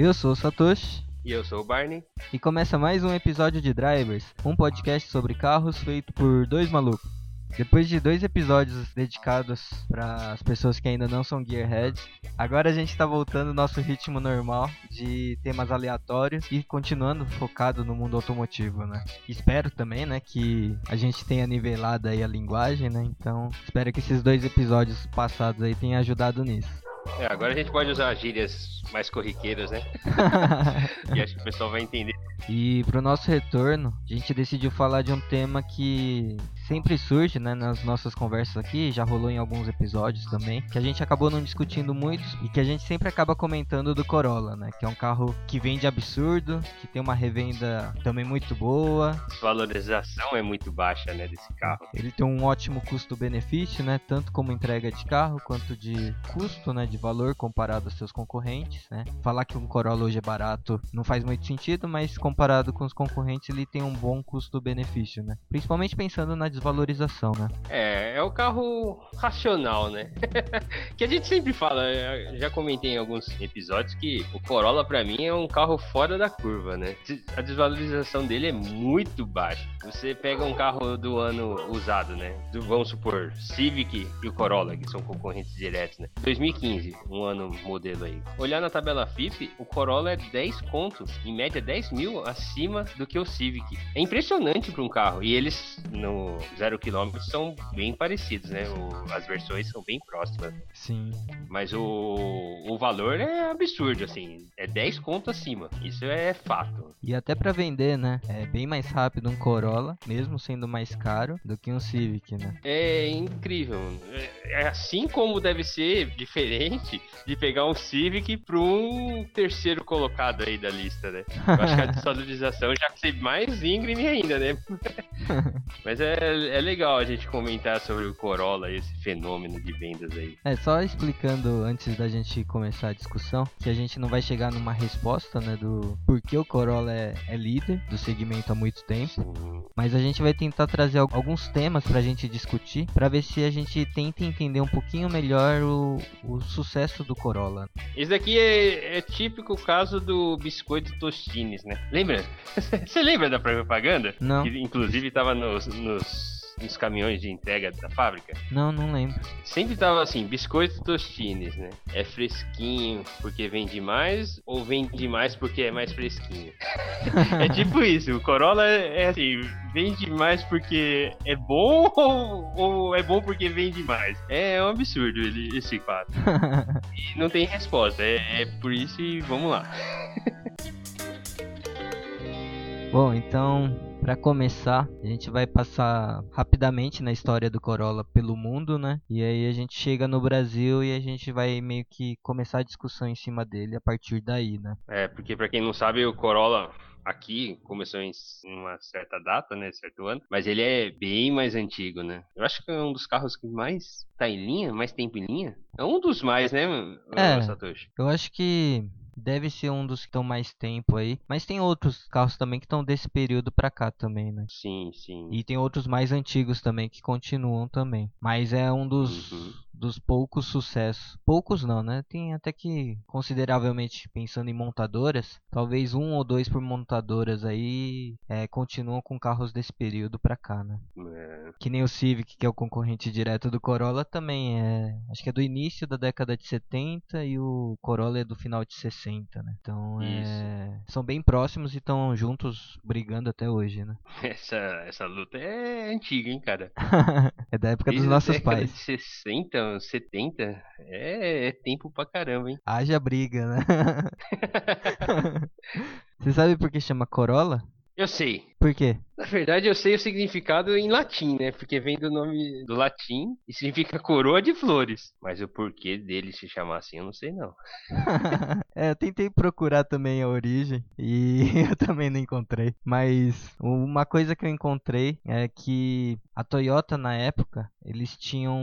Eu sou o Satoshi. E eu sou o Barney. E começa mais um episódio de Drivers, um podcast sobre carros feito por dois malucos. Depois de dois episódios dedicados para as pessoas que ainda não são gearheads, agora a gente está voltando ao nosso ritmo normal de temas aleatórios e continuando focado no mundo automotivo, né? Espero também, né, que a gente tenha nivelado aí a linguagem, né? Então, espero que esses dois episódios passados aí tenham ajudado nisso. É, agora a gente pode usar gírias mais corriqueiras, né? e acho que o pessoal vai entender. E pro nosso retorno, a gente decidiu falar de um tema que sempre surge, né, nas nossas conversas aqui, já rolou em alguns episódios também, que a gente acabou não discutindo muito e que a gente sempre acaba comentando do Corolla, né, que é um carro que vende absurdo, que tem uma revenda também muito boa. A valorização é muito baixa, né, desse carro. Ele tem um ótimo custo-benefício, né, tanto como entrega de carro quanto de custo, né, de valor comparado aos seus concorrentes, né. Falar que um Corolla hoje é barato não faz muito sentido, mas comparado com os concorrentes ele tem um bom custo-benefício, né. Principalmente pensando na desvalorização, né? É, é o carro racional, né? que a gente sempre fala, já comentei em alguns episódios que o Corolla para mim é um carro fora da curva, né? A desvalorização dele é muito baixa. Você pega um carro do ano usado, né? Do, vamos supor, Civic e o Corolla, que são concorrentes diretos, né? 2015, um ano modelo aí. Olhar na tabela FIP, o Corolla é 10 contos, em média 10 mil acima do que o Civic. É impressionante para um carro. E eles, no zero quilômetros são bem parecidos, né? O, as versões são bem próximas. Sim. Mas o, o valor é absurdo, assim. É 10 conto acima. Isso é fato. E até para vender, né? É bem mais rápido um Corolla, mesmo sendo mais caro, do que um Civic, né? É incrível. É, é assim como deve ser diferente de pegar um Civic para um terceiro colocado aí da lista, né? Eu acho que a desvalorização já vai ser mais íngreme ainda, né? Mas é, é legal a gente comentar sobre o Corolla, esse fenômeno de vendas aí. É, só explicando antes da gente começar a discussão, que a gente não vai chegar numa resposta, né, do porquê o Corolla é, é líder do segmento há muito tempo, Sim. mas a gente vai tentar trazer alguns temas pra gente discutir, para ver se a gente tenta entender um pouquinho melhor o, o sucesso do Corolla. Esse daqui é, é típico caso do biscoito Tostines, né? Lembra? Você lembra da propaganda? Não. Que inclusive tava nos, nos nos caminhões de entrega da fábrica? Não, não lembro. Sempre tava assim, biscoito tostines, né? É fresquinho porque vende mais ou vende mais porque é mais fresquinho? é tipo isso, o Corolla é, é assim, vende mais porque é bom ou, ou, é bom porque vende mais? É um absurdo ele, esse fato. e não tem resposta, é, é por isso e vamos lá. Bom, então para começar, a gente vai passar rapidamente na história do Corolla pelo mundo, né? E aí a gente chega no Brasil e a gente vai meio que começar a discussão em cima dele a partir daí, né? É, porque para quem não sabe, o Corolla aqui começou em uma certa data, né, certo ano, mas ele é bem mais antigo, né? Eu acho que é um dos carros que mais tá em linha, mais tempo em linha. É um dos mais, né, é, Satoshi? Eu acho que deve ser um dos que estão mais tempo aí. Mas tem outros carros também que estão desse período pra cá também, né? Sim, sim. E tem outros mais antigos também que continuam também. Mas é um dos, uhum. Dos poucos sucessos. Poucos não, né? Tem até que, consideravelmente, pensando em montadoras, talvez um ou dois por montadoras aí é, continuam com carros desse período pra cá, né? É. Que nem o Civic, que é o concorrente direto do Corolla, também é. Acho que é do início da década de 70 e o Corolla é do final de 60 né? Então é... são bem próximos e estão juntos brigando até hoje, né? Essa, essa luta é antiga, hein, cara? é da época Desde dos nossos pais. De 60, 70, é, é tempo pra caramba, hein? Haja briga, né? Você sabe por que chama Corolla? Eu sei. Por quê? Na verdade, eu sei o significado em latim, né? Porque vem do nome do latim e significa coroa de flores. Mas o porquê dele se chamar assim, eu não sei não. é, eu tentei procurar também a origem e eu também não encontrei. Mas uma coisa que eu encontrei é que a Toyota na época, eles tinham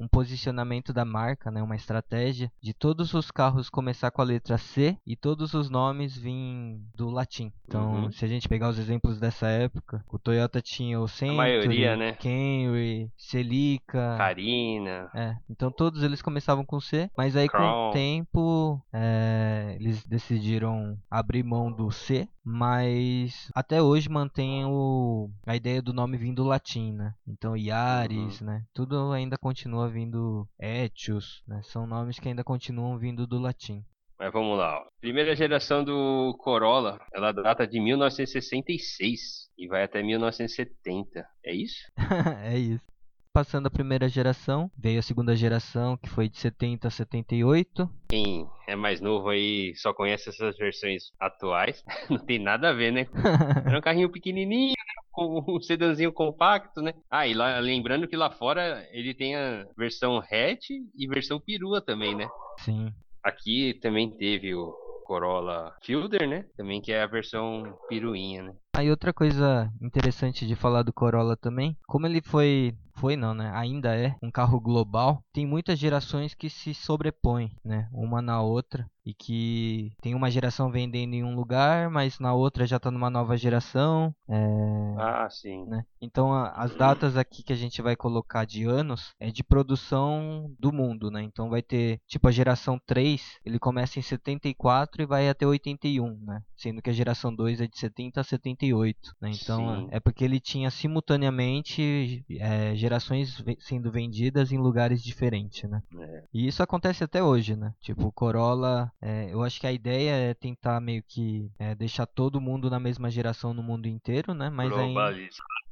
um posicionamento da marca, né, uma estratégia de todos os carros começar com a letra C e todos os nomes vêm do latim. Então, uhum. se a gente pegar os exemplos dessa época. O Toyota tinha o Century, maioria, né? Camry, Celica, Carina. É, então todos eles começavam com C, mas aí com Crown. o tempo é, eles decidiram abrir mão do C, mas até hoje mantém o, a ideia do nome vindo do latim, né? Então Yaris, né? Tudo ainda continua vindo Etios, né? São nomes que ainda continuam vindo do latim. Mas vamos lá. Ó. Primeira geração do Corolla, ela data de 1966 e vai até 1970. É isso? é isso. Passando a primeira geração, veio a segunda geração, que foi de 70 a 78. Quem é mais novo aí só conhece essas versões atuais. Não tem nada a ver, né? Era um carrinho pequenininho, né? com um sedanzinho compacto, né? Ah, e lá, lembrando que lá fora ele tem a versão hatch e versão perua também, né? Sim. Aqui também teve o Corolla Fielder, né? Também que é a versão peruinha, né? Aí outra coisa interessante de falar do Corolla também, como ele foi foi não, né? Ainda é um carro global. Tem muitas gerações que se sobrepõem, né? Uma na outra e que tem uma geração vendendo em um lugar, mas na outra já está numa nova geração. É... Ah, sim. Né? Então a, as datas aqui que a gente vai colocar de anos é de produção do mundo, né? Então vai ter tipo a geração 3, ele começa em 74 e vai até 81, né? Sendo que a geração 2 é de 70 a 78, né? Então Sim. é porque ele tinha simultaneamente é, gerações sendo vendidas em lugares diferentes, né? É. E isso acontece até hoje, né? Tipo, o Corolla, é, eu acho que a ideia é tentar meio que é, deixar todo mundo na mesma geração no mundo inteiro, né? Mas aí, Globalizado,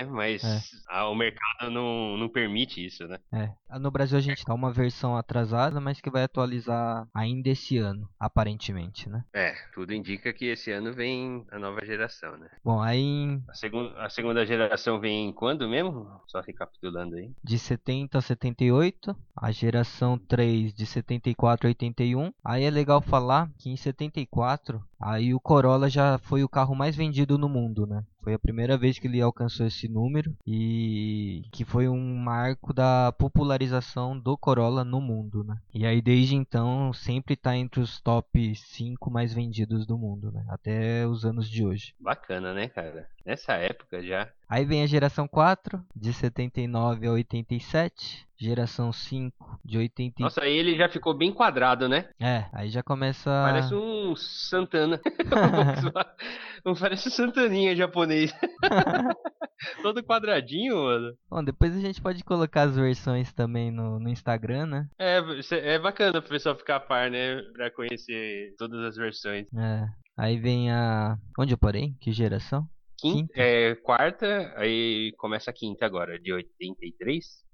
né? Mas É. ah, o mercado não, não permite isso, né? é, no Brasil a gente tá uma versão atrasada, mas que vai atualizar ainda esse ano, aparentemente, né? É, tudo indica que esse ano vem a nova geração, né? Bom, aí A, segun, a segunda geração vem quando mesmo? Só recapitulando aí. de 70 a 78, a geração 3 de 74 a 81. Aí é legal falar que em 74, aí o Corolla já foi o carro mais vendido no mundo, né? Foi a primeira vez que ele alcançou esse número e que foi um marco da popularização do Corolla no mundo, né? E aí desde então sempre tá entre os top 5 mais vendidos do mundo, né? Até os anos de hoje. Bacana, né, cara? Nessa época já. Aí vem a geração 4, de 79 a 87. Geração 5, de 80. Nossa, aí ele já ficou bem quadrado, né? É, aí já começa. Parece um Santana. Parece um Santaninha japonês. Todo quadradinho, mano. Bom, depois a gente pode colocar as versões também no, no Instagram, né? É, é bacana pro pessoal ficar a par, né? Pra conhecer todas as versões. É. Aí vem a. Onde eu parei? Que geração? Quinta, Quinta. É, quarta, aí começa a quinta agora, de 83.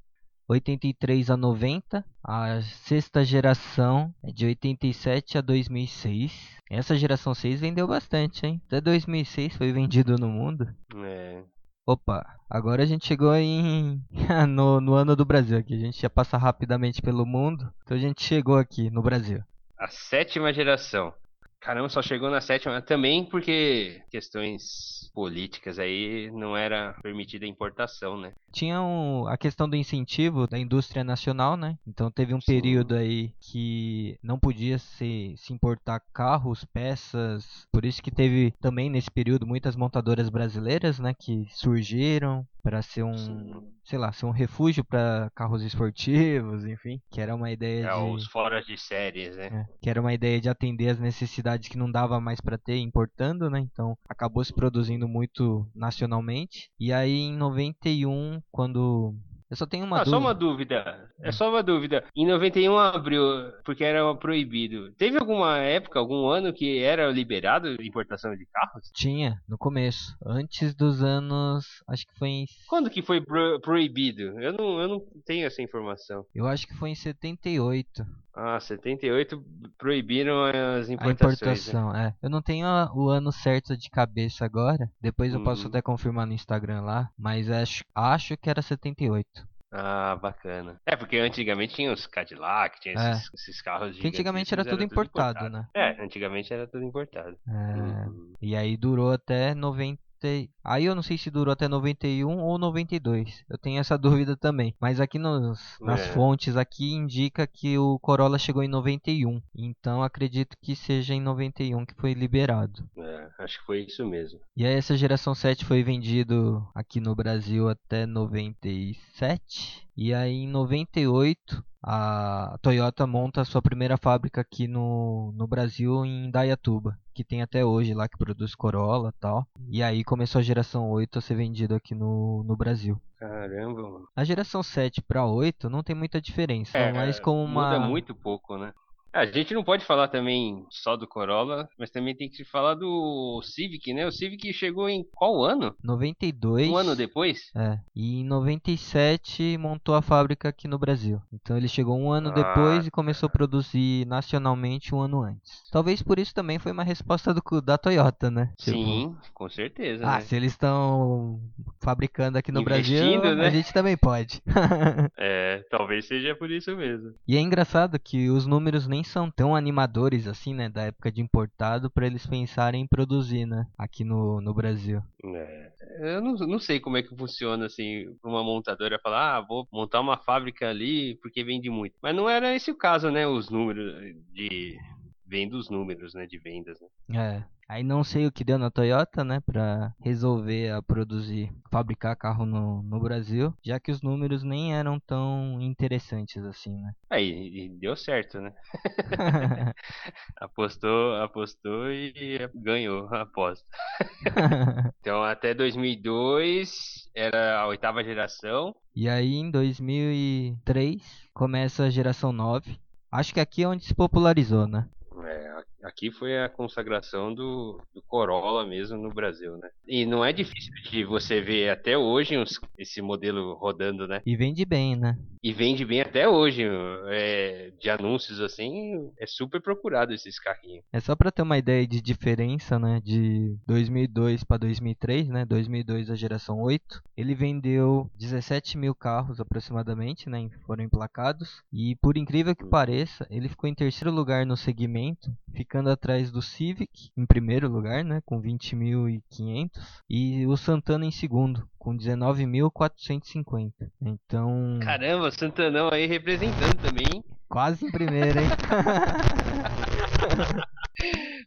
83 a 90. A sexta geração é de 87 a 2006. Essa geração 6 vendeu bastante, hein? Até 2006 foi vendido no mundo. É, Opa, agora a gente chegou em no, no ano do Brasil aqui. A gente ia passar rapidamente pelo mundo, então a gente chegou aqui no Brasil. a sétima geração. Caramba, só chegou na sétima também porque questões políticas aí não era permitida a importação, né? Tinha um- a questão do incentivo da indústria nacional, né? Então teve um Sim. período aí que não podia se, se importar carros, peças. Por isso que teve também nesse período muitas montadoras brasileiras, né? Que surgiram para ser um, Sim. sei lá, ser um refúgio para carros esportivos, enfim, que era uma ideia É, de os fora de séries, né? É, que era uma ideia de atender as necessidades que não dava mais para ter importando, né? Então acabou se produzindo muito nacionalmente. E aí em 91, quando eu só tenho uma ah, dúvida. só uma dúvida. É só uma dúvida. Em 91 abriu porque era proibido. Teve alguma época, algum ano que era liberado a importação de carros? Tinha no começo, antes dos anos, acho que foi em Quando que foi pro- proibido? Eu não, eu não tenho essa informação. eu acho que foi em 78 Ah, 78 proibiram as a importações. né? importação, é. Eu não tenho a- o ano certo de cabeça agora. Depois eu posso Uhum. até confirmar no Instagram lá, mas acho acho que era 78. Ah, bacana. É, porque antigamente tinha os Cadillac, tinha É. esses, esses carros Que antigamente era gigantíssimos, tudo importado, né? É, antigamente era tudo importado. É, Uhum. E aí durou até 90, 90. Aí eu não sei se durou até 91 ou 92. Eu tenho essa dúvida também. Mas aqui nos, nas É. fontes aqui indica que o Corolla chegou em 91. Então acredito que seja em 91 que foi liberado. É, acho que foi isso mesmo. E aí essa geração 7 foi vendido aqui no Brasil até 97. E aí em 98 a Toyota monta a sua primeira fábrica aqui no, no Brasil em Dayatuba, que tem até hoje lá que produz Corolla e tal. E aí começou a geração 8 a ser vendido aqui no, no Brasil. Caramba, mano. A geração 7 para 8 não tem muita diferença, é, mas como uma Muda muito pouco, né? A gente não pode falar também só do Corolla, mas também tem que falar do Civic, né? O Civic chegou em qual ano? 92 Um ano depois? É, e em 97 montou a fábrica aqui no Brasil. Então ele chegou um ano Ah, depois e começou a produzir nacionalmente um ano antes. Talvez por isso também foi uma resposta do, da Toyota, né? Tipo, Sim, com certeza. Ah, né? se eles estão fabricando aqui no Brasil, Investindo, né? a gente também pode. É, talvez seja por isso mesmo. e é engraçado que os números nem são tão animadores assim, né? Da época de importado, para eles pensarem em produzir, né? Aqui no, no Brasil. É, eu não, não sei como é que funciona assim, pra uma montadora falar, ah, vou montar uma fábrica ali porque vende muito. Mas não era esse o caso, né? Os números de. Vendo os números, né? De vendas, né? É. Aí não sei o que deu na Toyota, né, pra resolver a produzir, fabricar carro no, no Brasil, já que os números nem eram tão interessantes assim, né? Aí, e deu certo, né? Apostou, apostou e ganhou a aposta. Então até 2002 era a oitava geração. e aí em 2003 começa a geração 9. Acho que aqui é onde se popularizou, né? É, aqui foi a consagração do, do Corolla mesmo no Brasil, né? E não é difícil de você ver até hoje uns- esse modelo rodando, né? E vende bem, né? E vende bem até hoje, é, de anúncios assim, é super procurado esses carrinhos. É só pra ter uma ideia de diferença, né, de 2002 para 2003, né? 2002 a geração 8, ele vendeu 17 mil carros aproximadamente, né? Foram emplacados e por incrível que pareça, ele ficou em terceiro lugar no segmento, ficando atrás do Civic em primeiro lugar, né? Com 20.500 e o Santana em segundo com 19.450. Então Caramba, Santanão aí representando também, hein? quase em primeiro, hein?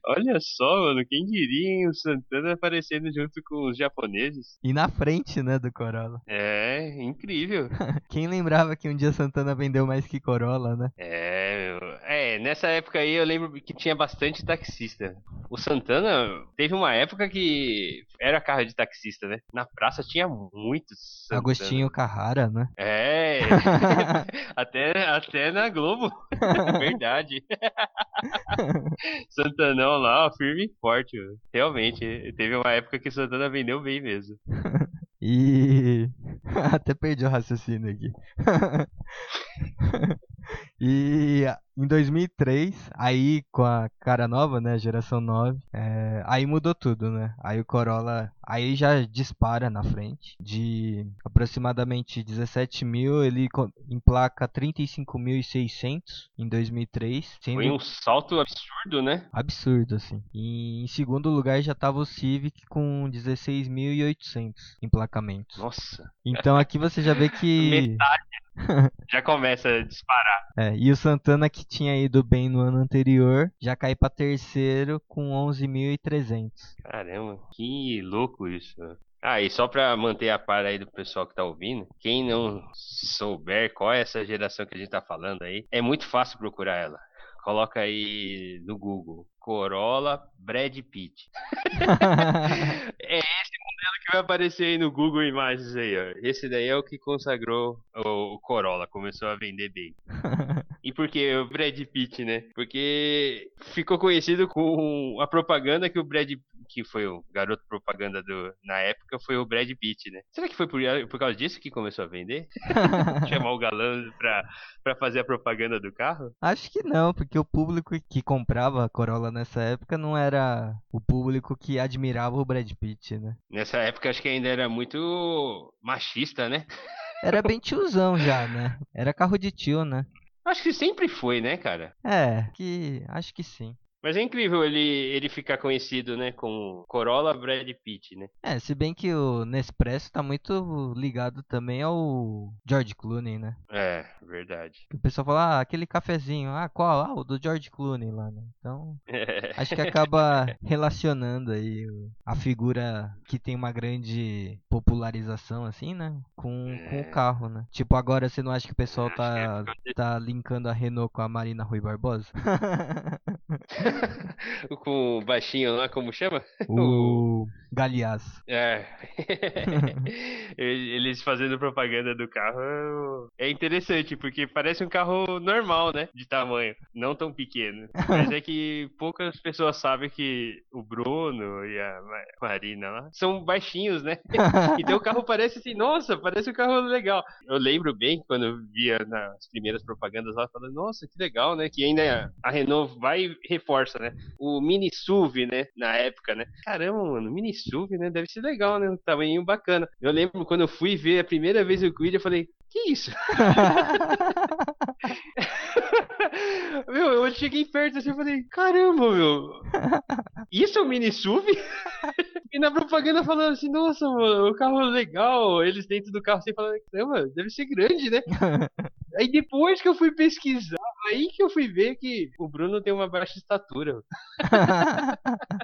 Olha só, mano, quem diria, hein? O Santana aparecendo junto com os japoneses. e na frente, né, do Corolla. É, incrível. Quem lembrava que um dia Santana vendeu mais que Corolla, né? É, meu, é, nessa época aí eu lembro que tinha bastante taxista. O Santana teve uma época que era carro de taxista, né? Na praça tinha muitos Santana. Agostinho Carrara, né? É, até, até na Globo. Verdade. Santanão lá, firme e forte. mano. Realmente, teve uma época que Santana vendeu bem mesmo. E. Até perdi o raciocínio aqui. e em 2003, aí com a cara nova, né? Geração 9, é, aí mudou tudo, né? Aí o Corolla. Aí já dispara na frente. De aproximadamente 17 mil, ele emplaca 35.600 em 2003. Sendo Foi um salto absurdo, né? absurdo, assim. E em segundo lugar já tava o Civic com 16.800 emplacamentos. Nossa, Então aqui você já vê que. metade. Já começa a disparar. É, e o Santana que tinha ido bem no ano anterior já cai pra terceiro com 11.300. Caramba, que louco isso. Ah, e só pra manter a par aí do pessoal que tá ouvindo, quem não souber qual é essa geração que a gente tá falando aí, é muito fácil procurar ela. Coloca aí no Google, Corolla Brad Pitt. É esse modelo que vai aparecer aí no Google Imagens aí, ó. Esse daí é o que consagrou o Corolla, começou a vender bem. E por que o Brad Pitt, né? Porque ficou conhecido com a propaganda que o Brad que foi o garoto propaganda do na época foi o Brad Pitt, né? Será que foi por, por causa disso que começou a vender? Chamar o galã pra, pra fazer a propaganda do carro? Acho que não, porque o público que comprava a Corolla nessa época não era o público que admirava o Brad Pitt, né? Nessa época acho que ainda era muito machista, né? Era bem tiozão já, né? Era carro de tio, né? Acho que sempre foi, né, cara? É, que acho que sim. Mas é incrível ele, ele ficar conhecido, né? Com Corolla Brad Pitt, né? É, se bem que o Nespresso tá muito ligado também ao George Clooney, né? É, verdade. O pessoal fala, ah, aquele cafezinho, ah, qual? Ah, o do George Clooney lá, né? Então, acho que acaba relacionando aí a figura que tem uma grande popularização, assim, né? Com, com o É. carro, né? Tipo, agora você não acha que o pessoal Acho tá, é tá linkando a Renault com a Marina Rui Barbosa? com o baixinho lá, como chama? o Galeazzo. É. Eles fazendo propaganda do carro é interessante, porque parece um carro normal, né? De tamanho, não tão pequeno. Mas é que poucas pessoas sabem que o Bruno e a Ma- Marina lá são baixinhos, né? Então o carro parece assim, nossa, parece um carro legal. Eu lembro bem quando via nas primeiras propagandas lá, falando, nossa, que legal, né? Que ainda a Renault vai e reforça, né? O Mini SUV, né? Na época, né? Caramba, mano, Mini SUV, né? Deve ser legal, né? Um tamanho bacana. Eu lembro quando eu fui ver a primeira vez o Quid, eu falei, que isso? meu, eu cheguei perto assim e falei, caramba, meu. Isso é um mini SUV? e na propaganda falando assim, nossa, mano, o carro é legal. Eles dentro do carro assim falando, caramba, deve ser grande, né? Aí depois que eu fui pesquisar, aí que eu fui ver que o Bruno tem uma baixa estatura.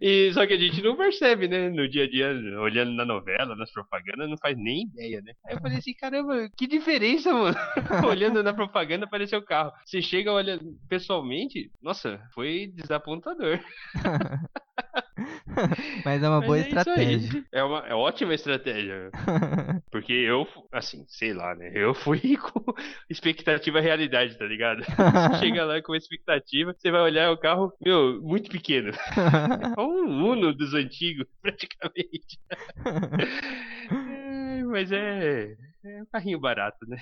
E só que a gente não percebe, né? No dia a dia, olhando na novela, nas propagandas, não faz nem ideia, né? Aí eu falei assim, caramba, que diferença, mano. olhando na propaganda apareceu o carro. Você chega, olha pessoalmente, nossa, foi desapontador. Mas é uma Mas boa é estratégia. É uma é ótima estratégia. Porque eu, assim, sei lá, né? Eu fui com expectativa realidade, tá ligado? Você chega lá com expectativa, você vai olhar o carro, meu, muito pequeno. É um Uno dos antigos, praticamente. É, mas é, é um carrinho barato, né?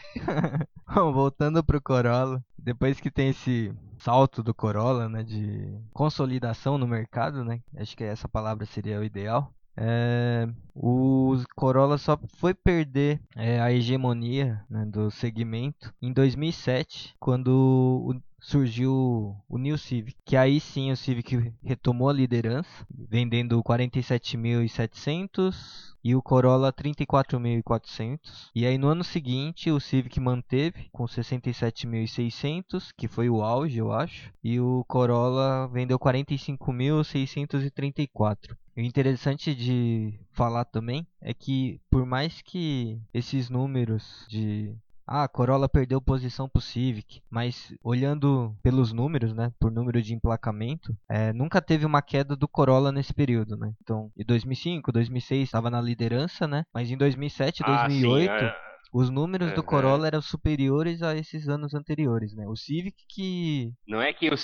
Bom, voltando pro Corolla, depois que tem esse salto do Corolla, né, de consolidação no mercado, né, acho que essa palavra seria o ideal. É, o Corolla só foi perder é, a hegemonia né, do segmento em 2007, quando o- surgiu o New Civic, que aí sim o Civic retomou a liderança, vendendo 47.700 e o Corolla 34.400. E aí no ano seguinte o Civic manteve com 67.600, que foi o auge, eu acho, e o Corolla vendeu 45.634. O interessante de falar também é que por mais que esses números de ah, Corolla perdeu posição pro Civic, mas olhando pelos números, né, por número de emplacamento, é, nunca teve uma queda do Corolla nesse período, né? Então, em 2005, 2006 estava na liderança, né? Mas em 2007, Ah, sim, 2008, é. Os números do Aham. Corolla eram superiores a esses anos anteriores, né? O Civic que Não é que o,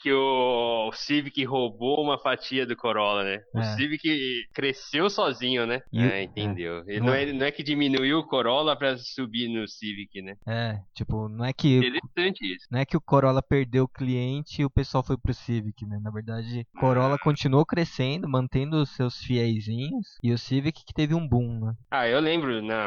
que o Civic roubou uma fatia do Corolla, né? O É. Civic cresceu sozinho, né? E- é, entendeu. Ele Não não, é- é, não é que diminuiu o Corolla pra subir no Civic, né? é, tipo, não é que Interessante isso. não é que o Corolla perdeu o cliente e o pessoal foi pro Civic, né? Na verdade, Corolla continuou crescendo, mantendo os seus fiéisinhos, e o Civic que teve um boom, né? Ah, eu lembro na,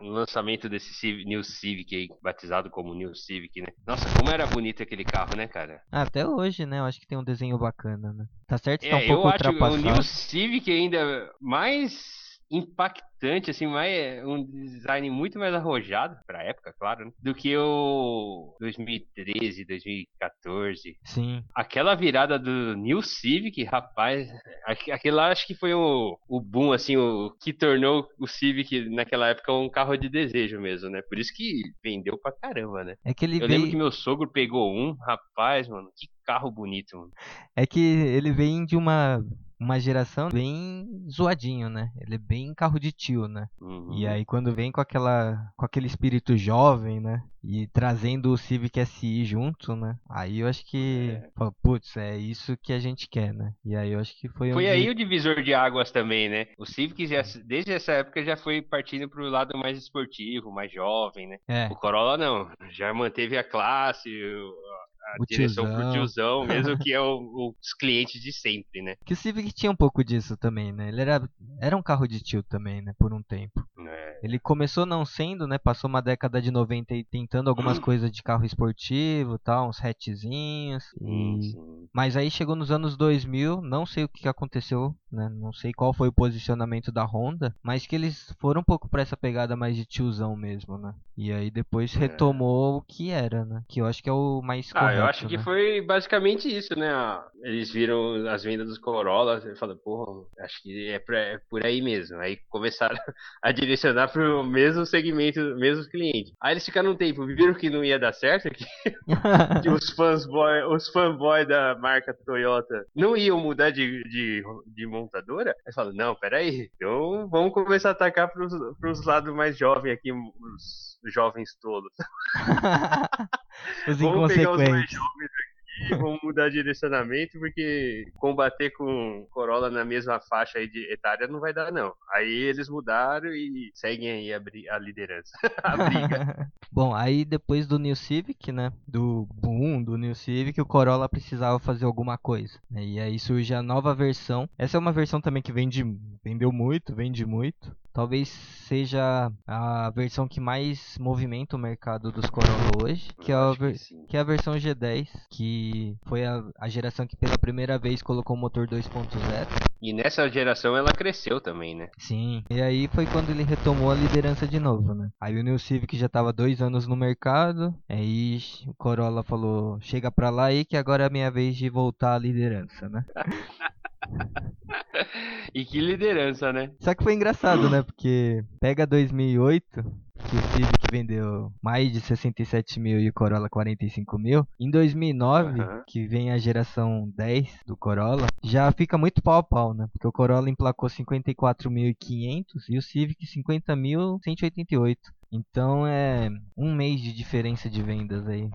no lançamento desse Civic, New Civic aí, batizado como New Civic, né? Nossa, como era bonito aquele carro, né, cara? Ah, Até hoje, né? Eu acho que tem um desenho bacana, né? Tá certo que tá um É, pouco eu acho o ultrapassado. New Civic ainda mais impactante, assim, mais, um design muito mais arrojado, pra época, claro, né? do que o 2013, 2014. Sim. Aquela virada do New Civic, rapaz, aqu- aquele lá acho que foi o, o boom, assim, o que tornou o Civic naquela época um carro de desejo mesmo, né? Por isso que vendeu pra caramba, né? É que ele Eu veio, lembro que meu sogro pegou um, rapaz, mano, que carro bonito, mano. é que ele vem de uma uma geração bem zoadinho, né? Ele é bem carro de tio, né? Uhum. E aí quando vem com aquela com aquele espírito jovem, né? E trazendo o Civic SI junto, né? Aí eu acho que, É. putz, é isso que a gente quer, né? E aí eu acho que foi Foi onde aí o divisor de águas também, né? O Civic, já, desde essa época, já foi partindo pro lado mais esportivo, mais jovem, né? é, O Corolla não, já manteve a classe, a O direção pro tiozão. tiozão, mesmo que é o- os clientes de sempre, né? que o Civic tinha um pouco disso também, né? Ele era era um carro de tio também, né, por um tempo. É, Ele começou não sendo, né? Passou uma década de 90 e tentando algumas Hum. coisas de carro esportivo, tal, uns hatchzinhos sim, e sim. Mas aí chegou nos anos 2000, não sei o que aconteceu, né? Não sei qual foi o posicionamento da Honda, mas que eles foram um pouco para essa pegada mais de tiozão mesmo, né? E aí depois é. retomou é. o que era, né? Que eu acho que é o mais ah, eu acho né? que foi basicamente isso, né? Eles viram as vendas dos Corolla e falaram, porra, acho que é, pra, é, por aí mesmo. Aí começaram a direcionar pro mesmo segmento, mesmos clientes. Aí eles ficaram um tempo, viram que não ia dar certo, que, que os fãs boy, os fanboy da marca Toyota não iam mudar de, de, de montadora. Aí falaram, não, peraí, então vamos começar a atacar pros, pros lados mais jovens aqui, os jovens todos. os vamos pegar os mais jovens aqui vamos mudar direcionamento, porque combater com Corolla na mesma faixa aí de etária não vai dar, não. Aí eles mudaram e seguem aí a, a liderança, a briga. Bom, aí depois do New Civic, né, do boom do New Civic, o Corolla precisava fazer alguma coisa. Né, e aí surge a nova versão. Essa é uma versão também que vende, vendeu muito, vende muito talvez seja a versão que mais movimenta o mercado dos Corolla hoje, que é, a, que, que, é a versão G10, que foi a, a geração que pela primeira vez colocou o motor 2.0. E nessa geração ela cresceu também, né? Sim. E aí foi quando ele retomou a liderança de novo, né? Aí o New Civic já estava dois anos no mercado, aí o Corolla falou, chega pra lá aí que agora é a minha vez de voltar à liderança, né? e que liderança, né? Só que foi engraçado, né? Porque pega 2008, que o Civic vendeu mais de 67 mil e o Corolla 45 mil. Em 2009, uhum. que vem a geração 10 do Corolla, já fica muito pau a pau, né? Porque o Corolla emplacou 54.500 e o Civic 50.188. Então é um mês de diferença de vendas aí,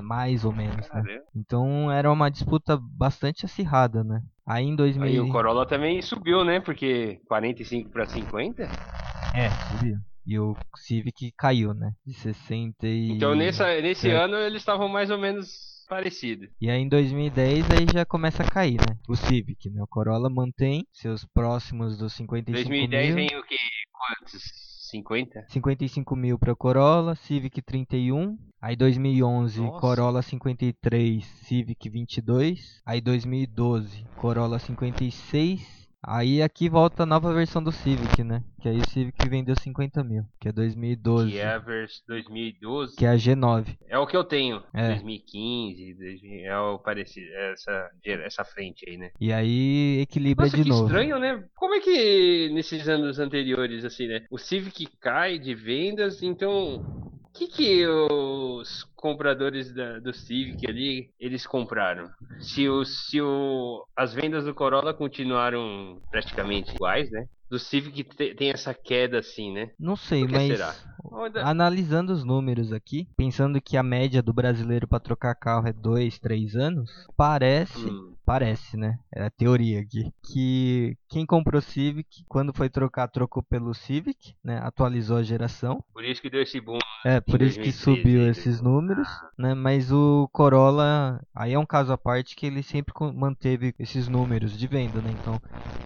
mais ou menos, né? Então era uma disputa bastante acirrada, né? Aí em 2000 Aí o Corolla também subiu, né? Porque 45 para 50? É, subiu. E o Civic caiu, né? De 60 e... Então nessa, nesse é. ano eles estavam mais ou menos parecidos. E aí em 2010 aí já começa a cair, né? O Civic, né? O Corolla mantém seus próximos dos 55 2010 mil. 2010 vem o quê? Quantos? 50? 55 mil para Corolla, Civic 31. Aí 2011, Nossa. Corolla 53, Civic 22. Aí 2012, Corolla 56. Aí aqui volta a nova versão do Civic, né? Que aí o Civic vendeu 50 mil, que é 2012. Que é a versão 2012? Que é a G9. É o que eu tenho. É. 2015, 2000, é o parecido, essa, essa frente aí, né? E aí equilibra Nossa, de novo. estranho, né? Como é que nesses anos anteriores, assim, né? O Civic cai de vendas, então o que, que os compradores da, do Civic ali eles compraram? Se, o, se o, as vendas do Corolla continuaram praticamente iguais, né? Do Civic tem essa queda assim, né? Não sei, mas será? analisando os números aqui, pensando que a média do brasileiro para trocar carro é 2, 3 anos, parece hum Parece, né? É a teoria aqui. Que quem comprou Civic, quando foi trocar, trocou pelo Civic, né? Atualizou a geração. Por isso que deu esse boom. É, por isso que subiu esses números, ah. né? Mas o Corolla, aí é um caso à parte que ele sempre manteve esses números de venda, né? Então,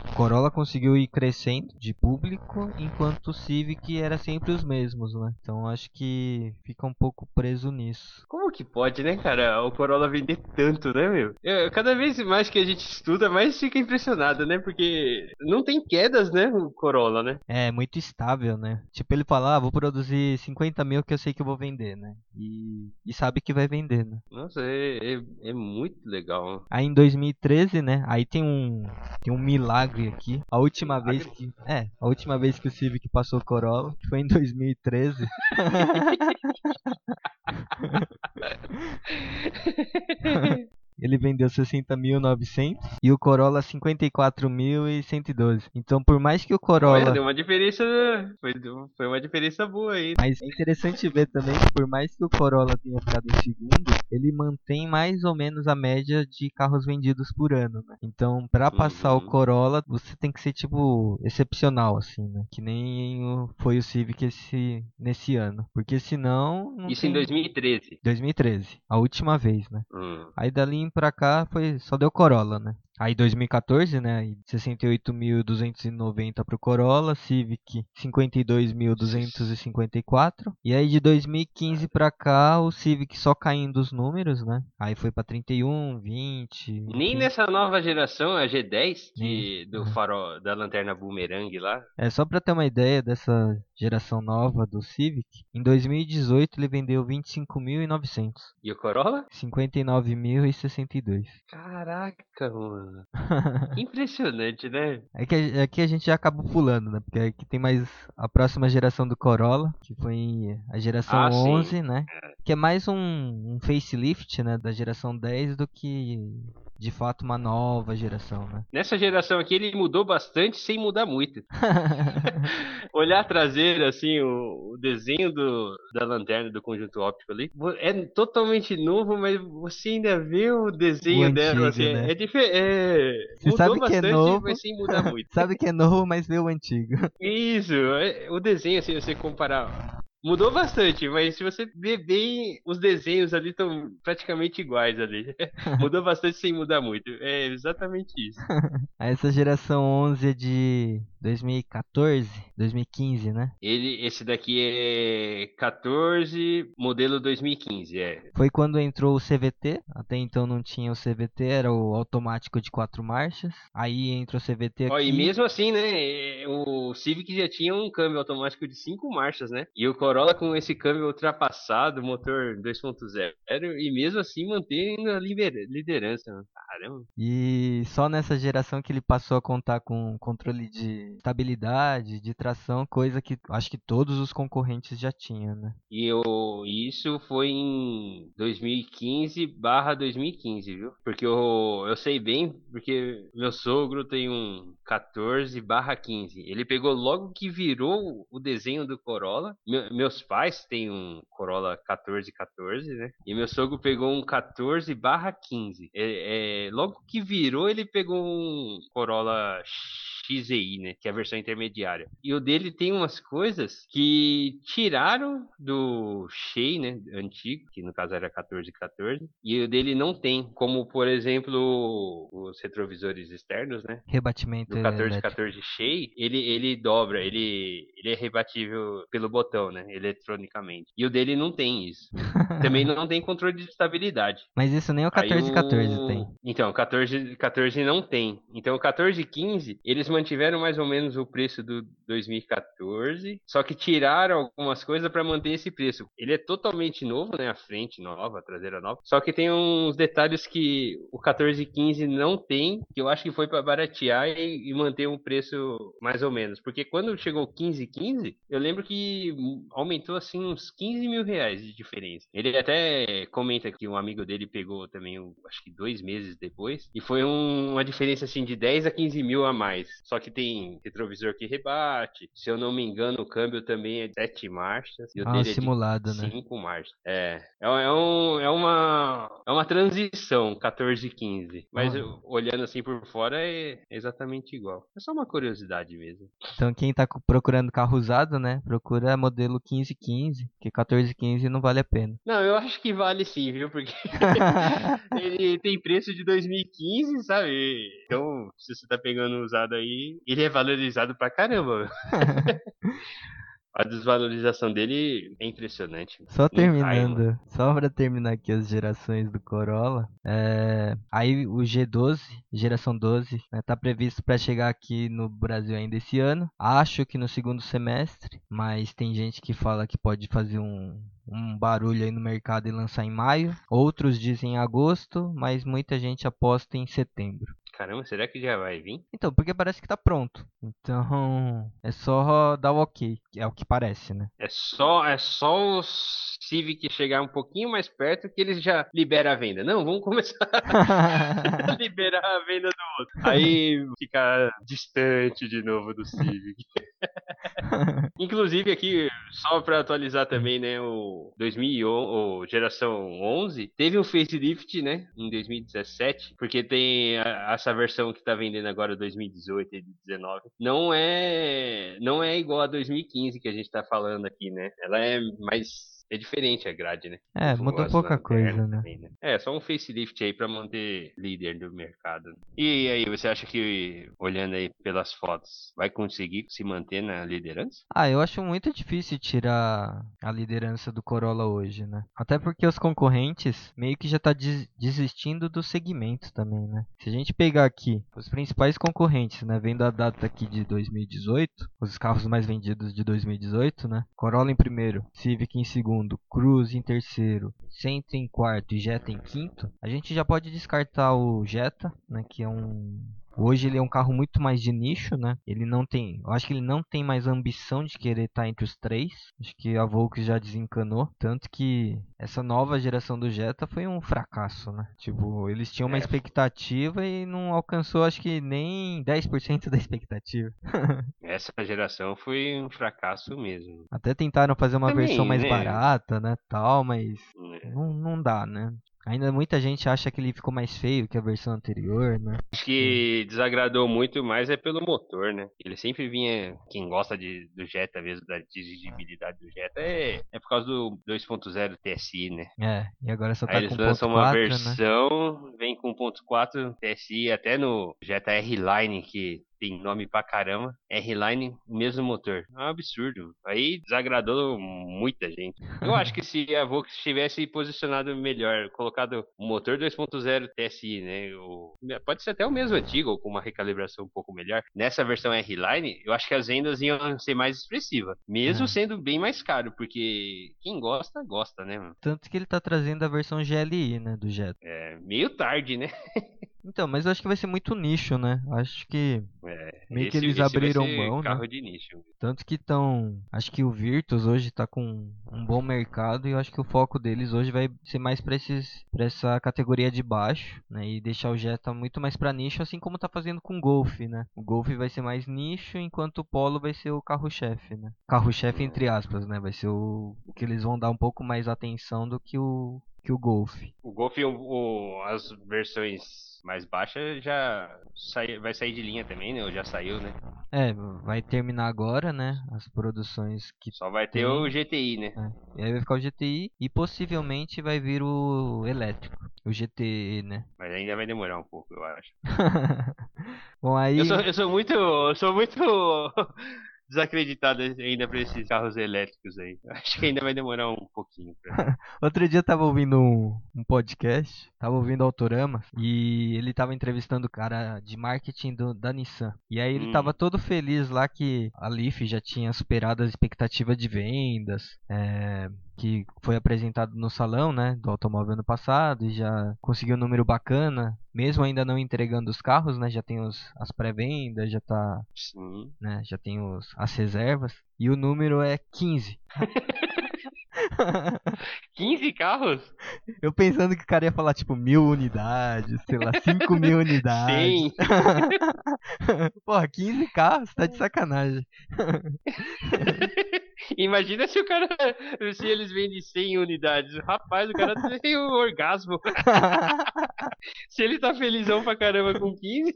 o Corolla conseguiu ir crescendo de público, enquanto o Civic era sempre os mesmos, né? Então, acho que fica um pouco preso nisso. Como que pode, né, cara? O Corolla vender tanto, né, meu? Eu, cada vez mais que a gente estuda, mais fica impressionado, né? Porque não tem quedas, né? O Corolla, né? É, muito estável, né? Tipo, ele fala, ah, vou produzir 50 mil que eu sei que eu vou vender, né? E, e sabe que vai vender, né? Nossa, é, é, é muito legal. Aí em 2013, né? Aí tem um, tem um milagre aqui. A última milagre? vez que. É, a última vez que o Civic passou o Corolla foi em 2013. ele vendeu 60.900 e o Corolla 54.112. Então, por mais que o Corolla Olha, deu uma diferença, foi, foi uma diferença boa aí. Mas é interessante ver também que por mais que o Corolla tenha ficado em segundo, ele mantém mais ou menos a média de carros vendidos por ano, né? Então, para passar uhum. o Corolla, você tem que ser tipo excepcional assim, né? Que nem foi o Civic esse nesse ano, porque senão Isso tem... em 2013. 2013, a última vez, né? Uhum. Aí dali pra cá foi só deu Corolla, né? Aí 2014, né? 68.290 para o Corolla, Civic 52.254. E aí de 2015 para cá, o Civic só caindo os números, né? Aí foi para 31, 20. Nem 20. nessa nova geração, a G10, que, do farol da lanterna boomerang lá. É só para ter uma ideia dessa geração nova do Civic. Em 2018 ele vendeu 25.900. E o Corolla? 59.062. Caraca, mano. Impressionante, né? É que, é que a gente já acabou pulando, né? Porque aqui tem mais a próxima geração do Corolla, que foi a geração ah, 11, sim. né? É. Que é mais um, um facelift, né? Da geração 10 do que de fato uma nova geração, né? Nessa geração aqui ele mudou bastante sem mudar muito. Olhar a traseira, assim, o, o, desenho do, da lanterna do conjunto óptico ali é totalmente novo, mas você ainda vê o desenho o dela, assim, né? é, diferente. É, você mudou sabe bastante, que é novo, mas sem mudar muito. sabe que é novo, mas vê o antigo. Isso, é, o desenho, assim, você comparar Mudou bastante, mas se você ver bem, os desenhos ali estão praticamente iguais ali. Mudou bastante sem mudar muito. É exatamente isso. Essa geração 11 é de 2014, 2015, né? Ele, esse daqui é 14, modelo 2015, é. Foi quando entrou o CVT, até então não tinha o CVT, era o automático de quatro marchas. Aí entrou o CVT aqui. Ó, e mesmo assim, né, o Civic já tinha um câmbio automático de cinco marchas, né? E o Corolla com esse câmbio ultrapassado, motor 2.0, e mesmo assim mantendo a liderança, caramba. E só nessa geração que ele passou a contar com controle de estabilidade, de tração, coisa que acho que todos os concorrentes já tinham, né? E eu, isso foi em 2015 barra 2015, viu? Porque eu, eu sei bem, porque meu sogro tem um 14 barra 15. Ele pegou logo que virou o desenho do Corolla. Me, meus pais têm um Corolla 1414, né? E meu sogro pegou um 14 barra 15. É, é, logo que virou, ele pegou um Corolla XEI, né? Que é a versão intermediária. E o dele tem umas coisas que tiraram do Shea, né? Antigo, que no caso era 1414. E o dele não tem, como por exemplo os retrovisores externos, né? Rebatimento. Do 1414 Shea, ele, ele dobra, ele, ele é rebatível pelo botão, né? Eletronicamente. E o dele não tem isso. Também não tem controle de estabilidade. Mas isso nem o 1414 o... tem. Então, o 14, 14 não tem. Então, o 1415, eles mantiveram mais ou menos o preço do 2014, só que tiraram algumas coisas para manter esse preço. Ele é totalmente novo, né? A frente nova, a traseira nova. Só que tem uns detalhes que o 1415 não tem, que eu acho que foi para baratear e, e, manter um preço mais ou menos. Porque quando chegou o 1515, eu lembro que aumentou assim uns 15 mil reais de diferença. Ele até comenta que um amigo dele pegou também, acho que dois meses depois, e foi um, uma diferença assim de 10 a 15 mil a mais. Só que tem retrovisor que rebate. Se eu não me engano, o câmbio também é de 7 marchas. E o ah, dele simulado, é de né? 5 marchas. É. É, é, um, é, uma, é uma transição, 14 e 15. Mas ah. olhando assim por fora é exatamente igual. É só uma curiosidade mesmo. Então quem tá procurando carro usado, né? Procura modelo 1515, que 1415 não vale a pena. Não, eu acho que vale sim, viu? Porque ele tem preço de 2015, sabe? Então, se você tá pegando usado aí, ele é valorizado pra caramba. A desvalorização dele é impressionante. Só terminando, só pra terminar aqui as gerações do Corolla. É... Aí o G12, geração 12, né, tá previsto para chegar aqui no Brasil ainda esse ano. Acho que no segundo semestre, mas tem gente que fala que pode fazer um, um barulho aí no mercado e lançar em maio. Outros dizem em agosto, mas muita gente aposta em setembro. Caramba, será que já vai vir? Então, porque parece que tá pronto. Então, é só dar o ok. É o que parece, né? É só, é só o Civic chegar um pouquinho mais perto que eles já liberam a venda. Não, vamos começar a liberar a venda. Aí fica distante de novo do Civic. Inclusive aqui, só para atualizar também, né, o 2011, o geração 11, teve um facelift, né, em 2017, porque tem a, essa versão que tá vendendo agora 2018 e 2019. Não é não é igual a 2015 que a gente tá falando aqui, né? Ela é mais é diferente a grade, né? É, mudou pouca coisa, né? Também, né? É, só um facelift aí pra manter líder do mercado. E aí, você acha que, olhando aí pelas fotos, vai conseguir se manter na liderança? Ah, eu acho muito difícil tirar a liderança do Corolla hoje, né? Até porque os concorrentes meio que já tá des desistindo do segmento também, né? Se a gente pegar aqui os principais concorrentes, né? Vendo a data aqui de 2018, os carros mais vendidos de 2018, né? Corolla em primeiro, Civic em segundo, Cruze em terceiro, Sentra em quarto e Jetta em quinto, a gente já pode descartar o Jetta, né, que é um Hoje ele é um carro muito mais de nicho, né? Ele não tem, eu acho que ele não tem mais ambição de querer estar entre os três. Acho que a Volkswagen já desencanou, tanto que essa nova geração do Jetta foi um fracasso, né? Tipo, eles tinham uma é. expectativa e não alcançou, acho que nem 10% da expectativa. essa geração foi um fracasso mesmo. Até tentaram fazer uma Também, versão mais né? barata, né, tal, mas é. não, não dá, né? Ainda muita gente acha que ele ficou mais feio que a versão anterior, né? Acho que desagradou muito mais é pelo motor, né? Ele sempre vinha, quem gosta de, do Jetta mesmo, da dirigibilidade do Jetta, é, é por causa do 2.0 TSI, né? É, e agora só tá Aí com eles lançam 4, uma né? versão, né? vem com 1.4 TSI, até no Jetta R-Line, que tem nome pra caramba. R-Line, mesmo motor. É um absurdo. Aí desagradou muita gente. Eu acho que se a Volkswagen tivesse posicionado melhor, colocado o motor 2.0 TSI, né? O, pode ser até o mesmo antigo, ou com uma recalibração um pouco melhor. Nessa versão R-Line, eu acho que as vendas iam ser mais expressivas. Mesmo é. sendo bem mais caro, porque quem gosta, gosta, né? Mano? Tanto que ele tá trazendo a versão GLI, né? Do Jetta. É, meio tarde, né? Então, mas eu acho que vai ser muito nicho, né? Acho que é, meio esse, que eles abriram mão, carro né? de nicho. Tanto que estão, acho que o Virtus hoje está com um bom mercado e eu acho que o foco deles hoje vai ser mais para esses, para essa categoria de baixo, né? E deixar o Jetta muito mais para nicho, assim como tá fazendo com o Golf, né? O Golf vai ser mais nicho, enquanto o Polo vai ser o carro-chefe, né? Carro-chefe entre aspas, né? Vai ser o que eles vão dar um pouco mais atenção do que o que o Golf. O Golf, o, o, as versões mais baixa já sai, vai sair de linha também, né? Ou já saiu, né? É, vai terminar agora, né? As produções que. Só vai ter tem. o GTI, né? É. E aí vai ficar o GTI e possivelmente vai vir o elétrico. O GTE, né? Mas ainda vai demorar um pouco, eu acho. Bom, aí. Eu sou, eu sou muito. Eu sou muito desacreditado ainda para esses carros elétricos aí. Acho que ainda vai demorar um pouquinho. Pra... Outro dia eu tava ouvindo um, um, podcast, tava ouvindo Autorama, e ele tava entrevistando o cara de marketing do, da Nissan. E aí ele hum. tava todo feliz lá que a Leaf já tinha superado as expectativas de vendas. É, que foi apresentado no salão, né, do automóvel ano passado e já conseguiu um número bacana, mesmo ainda não entregando os carros, né, já tem os, as pré-vendas, já tá, Sim. né, já tem os, as reservas e o número é 15. 15 carros? Eu pensando que o cara ia falar tipo mil unidades, sei lá, 5 mil unidades. Sim. Porra, 15 carros, tá de sacanagem. Imagina se o cara. Se eles vendem 100 unidades. Rapaz, o cara tem um orgasmo. se ele tá felizão pra caramba com 15.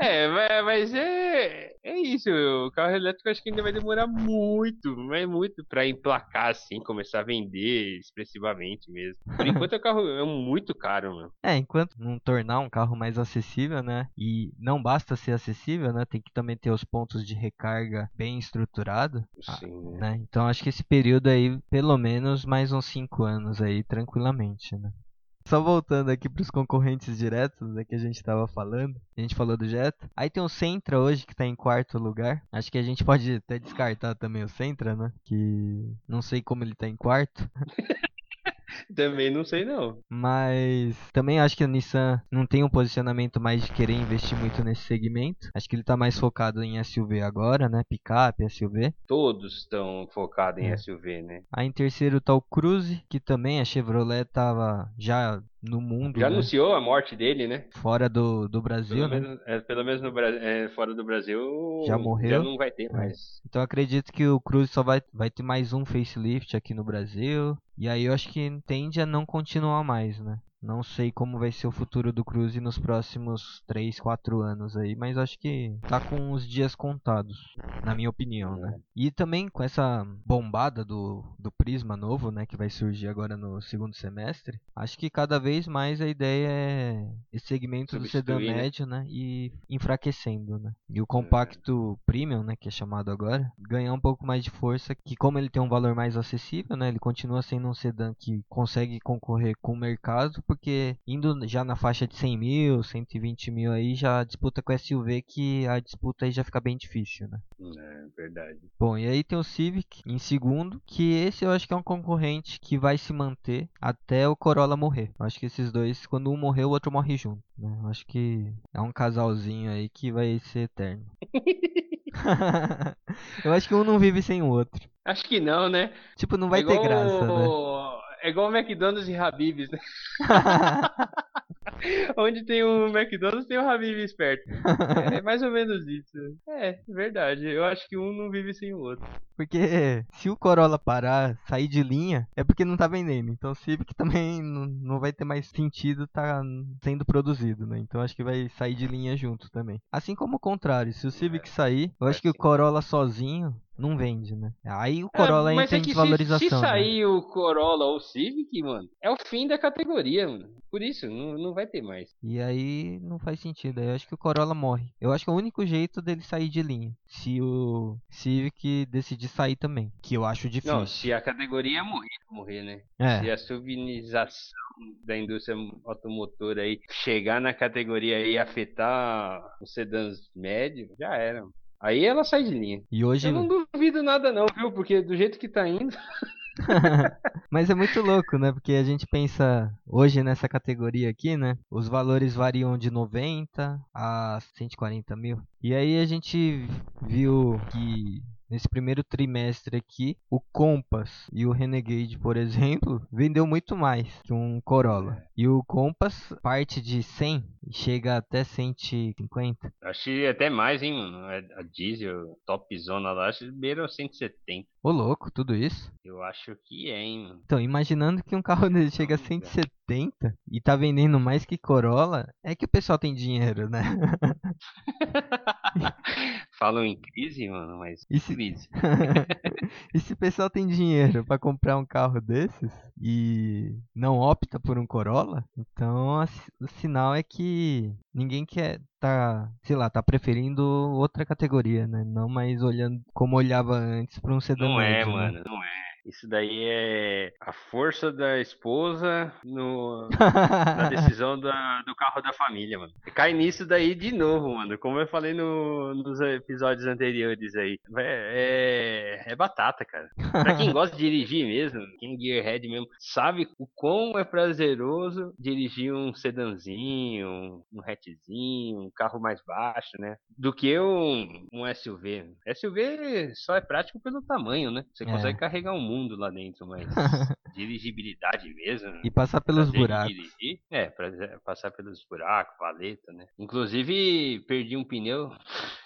É, mas é. É isso. O carro elétrico acho que ainda vai demorar muito. Mas muito pra emplacar assim, começar a vender expressivamente mesmo. Por enquanto o carro é muito caro, mano. É, enquanto não tornar um carro mais acessível, né? E não basta ser acessível, né? Tem que também ter os pontos de recarga bem estruturado. Sim. Né? Então acho que esse período aí, pelo menos mais uns 5 anos aí, tranquilamente, né? Só voltando aqui para os concorrentes diretos né, que a gente estava falando. A gente falou do Jetta. Aí tem o Sentra hoje que está em quarto lugar. Acho que a gente pode até descartar também o Sentra, né? Que não sei como ele está em quarto. Também não sei não. Mas também acho que a Nissan não tem um posicionamento mais de querer investir muito nesse segmento. Acho que ele está mais focado em SUV agora, né? Picape, SUV. Todos estão focados em é. SUV, né? Aí em terceiro tá o Cruze, que também a Chevrolet tava já no mundo. Já né? anunciou a morte dele, né? Fora do, do Brasil, pelo né? Menos, é, pelo menos no é, fora do Brasil. Já morreu. Já não vai ter é. mais. Então acredito que o Cruze só vai, vai ter mais um facelift aqui no Brasil. E aí eu acho que tende a não continuar mais, né? Não sei como vai ser o futuro do Cruze nos próximos 3, 4 anos aí, mas acho que tá com os dias contados, na minha opinião, né? E também com essa bombada do, do Prisma novo, né, que vai surgir agora no segundo semestre, acho que cada vez mais a ideia é esse segmento do sedã né? médio, né, e enfraquecendo, né? E o compacto é. premium, né, que é chamado agora, ganhar um pouco mais de força, que como ele tem um valor mais acessível, né, ele continua sendo um sedã que consegue concorrer com o mercado, porque indo já na faixa de 100 mil, 120 mil aí, já disputa com o SUV, que a disputa aí já fica bem difícil, né? É, verdade. Bom, e aí tem o Civic em segundo, que esse eu acho que é um concorrente que vai se manter até o Corolla morrer. Eu acho que esses dois, quando um morrer, o outro morre junto. Né? Eu acho que é um casalzinho aí que vai ser eterno. eu acho que um não vive sem o outro. Acho que não, né? Tipo, não vai é ter graça, né? É igual McDonald's e Habib's, né? Onde tem o McDonald's, tem o Habib esperto. É mais ou menos isso. É, verdade. Eu acho que um não vive sem o outro. Porque se o Corolla parar, sair de linha, é porque não tá vendendo. Então o Civic também não vai ter mais sentido tá sendo produzido, né? Então acho que vai sair de linha junto também. Assim como o contrário, se o Civic é, sair, eu acho que o Corolla sozinho não vende, né? Aí o é, Corolla é, entra é em desvalorização. Se, se né? sair né? o Corolla ou o Civic, mano, é o fim da categoria, mano. Por isso, não, não vai ter mais. E aí não faz sentido. Eu acho que o Corolla morre. Eu acho que é o único jeito dele sair de linha. Se o Civic decidir sair também. Que eu acho difícil. Não, se a categoria morrer, morrer, né? É. Se a subinização da indústria automotora aí chegar na categoria e afetar os sedãs médios, já era. Aí ela sai de linha. E hoje... Eu não duvido nada não, viu? Porque do jeito que tá indo... Mas é muito louco, né? Porque a gente pensa hoje nessa categoria aqui, né? Os valores variam de 90 a 140 mil. E aí a gente viu que nesse primeiro trimestre aqui, o Compass e o Renegade, por exemplo, vendeu muito mais que um Corolla. E o Compass parte de 100 e chega até 150. Acho que até mais, hein, mano. É, a diesel, top zona lá, acho que beira 170. Ô, louco, tudo isso? Eu acho que é, hein, mano. Então, imaginando que um carro dele chega a 170 e tá vendendo mais que Corolla, é que o pessoal tem dinheiro, né? Falam em crise, mano, mas e se... crise. e se o pessoal tem dinheiro para comprar um carro desses e não opta por um Corolla, então o sinal é que ninguém quer tá, sei lá, tá preferindo outra categoria, né? Não mais olhando como olhava antes para um sedã Não é, médio, é, mano, não é. Isso daí é a força da esposa no, na decisão da, do carro da família, mano. Cai nisso daí de novo, mano. Como eu falei no, nos episódios anteriores aí. É, é, é, batata, cara. Pra quem gosta de dirigir mesmo, quem é gearhead mesmo, sabe o quão é prazeroso dirigir um sedanzinho, um, um hatchzinho, um carro mais baixo, né? Do que um, um SUV. SUV só é prático pelo tamanho, né? Você é. consegue carregar um mundo lá dentro, mas dirigibilidade mesmo. E passar pelos buracos. Dirigir, é, pra passar pelos buracos, valeta, né? Inclusive, perdi um pneu.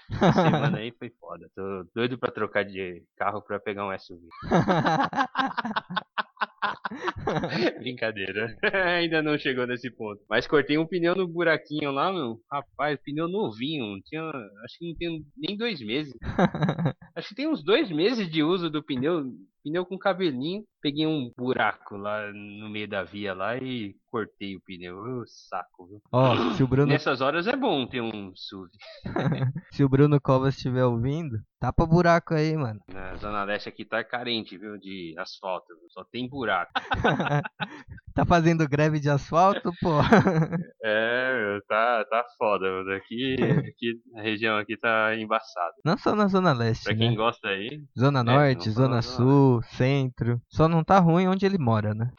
semana aí foi foda. Tô doido pra trocar de carro pra pegar um SUV. Brincadeira. Ainda não chegou nesse ponto. Mas cortei um pneu no buraquinho lá, meu. Rapaz, pneu novinho. Tinha, acho que não tem nem dois meses. acho que tem uns dois meses de uso do pneu. Pneu com cabelinho. Peguei um buraco lá no meio da via lá e cortei o pneu. Saco, viu? Ó, se o Bruno... Nessas horas é bom ter um SUV. se o Bruno Covas estiver ouvindo, tapa buraco aí, mano. Na Zona Leste aqui tá carente, viu, de asfalto. Só tem buraco. tá fazendo greve de asfalto, pô? É, tá, tá foda. Aqui, aqui, a região aqui tá embaçada. Não só na Zona Leste, Pra quem né? gosta aí... Zona é, Norte, Zona Sul, Centro. Só não tá ruim onde ele mora, né?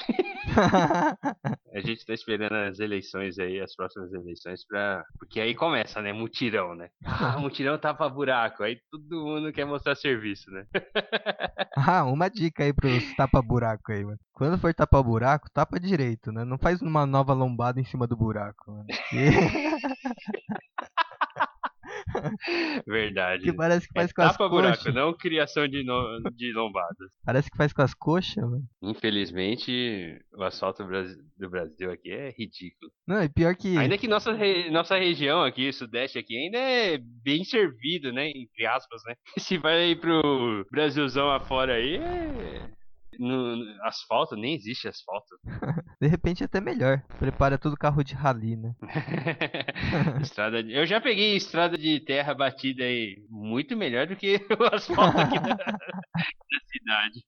a gente tá esperando as eleições aí, as próximas eleições, pra. Porque aí começa, né? Mutirão, né? Ah, mutirão tapa buraco. Aí todo mundo quer mostrar serviço, né? ah, uma dica aí pros tapa-buraco aí, mano. Quando for tapar o buraco, tapa direito, né? Não faz uma nova lombada em cima do buraco, mano. Verdade. Que parece que faz é com as coxas. buraco, não criação de, no... de lombadas. Parece que faz com as coxas, mano. Infelizmente, o asfalto do Brasil aqui é ridículo. Não, e pior que. Ainda que nossa, re- nossa região aqui, sudeste aqui, ainda é bem servido, né? Entre aspas, né? Se vai aí pro Brasilzão afora aí, é... No, asfalto, nem existe asfalto. De repente é até melhor. Prepara tudo carro de rally, né? estrada de- Eu já peguei estrada de terra batida aí muito melhor do que o asfalto aqui da, da cidade.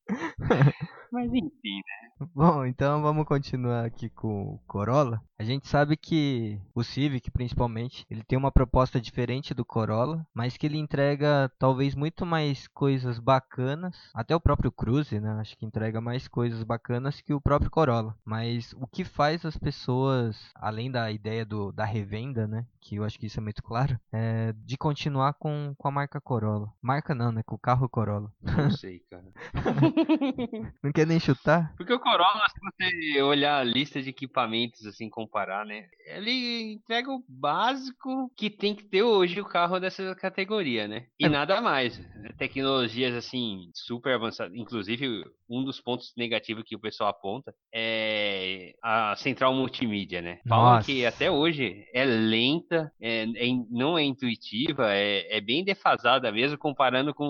Mas enfim, né? Bom, então vamos continuar aqui com o Corolla. A gente sabe que o Civic, principalmente, ele tem uma proposta diferente do Corolla, mas que ele entrega talvez muito mais coisas bacanas, até o próprio Cruze, né? Acho que entrega mais coisas bacanas que o próprio Corolla. Mas o que faz as pessoas, além da ideia do, da revenda, né? Que eu acho que isso é muito claro, é de continuar com, com a marca Corolla. Marca não, né? Com o carro Corolla. Não sei, cara. Não quer nem chutar? Porque o Corolla, se você olhar a lista de equipamentos, assim, comparar, né? Ele entrega o básico que tem que ter hoje o carro dessa categoria, né? E É. nada mais. Tecnologias, assim, super avançadas. Inclusive, um dos pontos negativos que o pessoal aponta é a central multimídia, né? Falam que até hoje é lenta, é, é não é intuitiva, é, é bem defasada mesmo, comparando com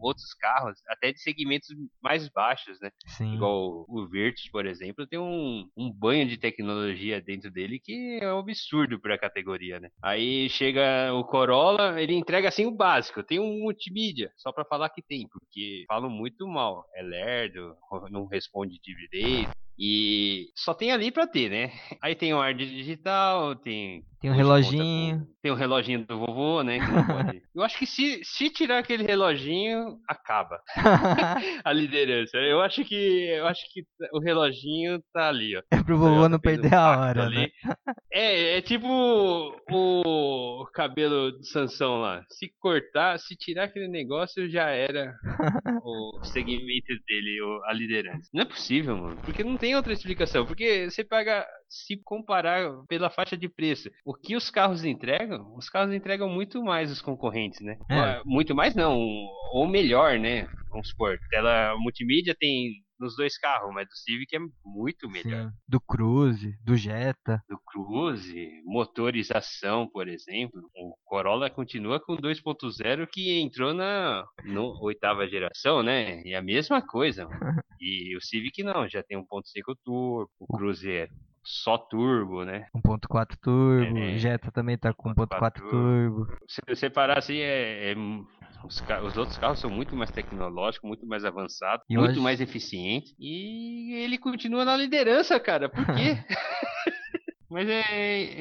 outros carros, até de segmentos mais baixos, né? Sim. Igual o Por exemplo, tem um, um banho de tecnologia dentro dele que é um absurdo pra categoria, né? Aí chega o Corolla, ele entrega assim o básico, tem um multimídia, só pra falar que tem, porque falam muito mal, é lerdo, não responde direito, e só tem ali pra ter, né? Aí tem o ar digital, tem Tem um conta reloginho. com- Tem o reloginho do vovô, né? Não. Eu acho que se, se tirar aquele reloginho, acaba a liderança. Eu acho que eu acho que o reloginho tá ali, ó. é pro vovô não fez um perder a hora, né? É, é tipo o cabelo de Sansão lá. Se cortar, se tirar aquele negócio, já era o segmento dele, a liderança. Não é possível, mano. Porque não tem outra explicação. Porque você paga, se comparar pela faixa de preço, o que os carros entregam, os carros entregam muito mais os concorrentes, né? É. Muito mais não, ou melhor, né? Vamos supor, tela multimídia tem nos dois carros, mas do Civic é muito melhor. Sim. Do Cruze, do Jetta. Do Cruze, motorização, por exemplo, o Corolla continua com 2.0 que entrou na no, oitava geração, né? E a mesma coisa. E o Civic não, já tem 1.5 turbo, o Cruze é só turbo, né? 1.4 turbo, É, Jetta também tá com 1.4 1.4 turbo. Se você parar assim, é, é- os, os outros carros são muito mais tecnológicos, muito mais avançados, E muito acho- mais eficientes. E ele continua na liderança, cara. Por quê? Mas é,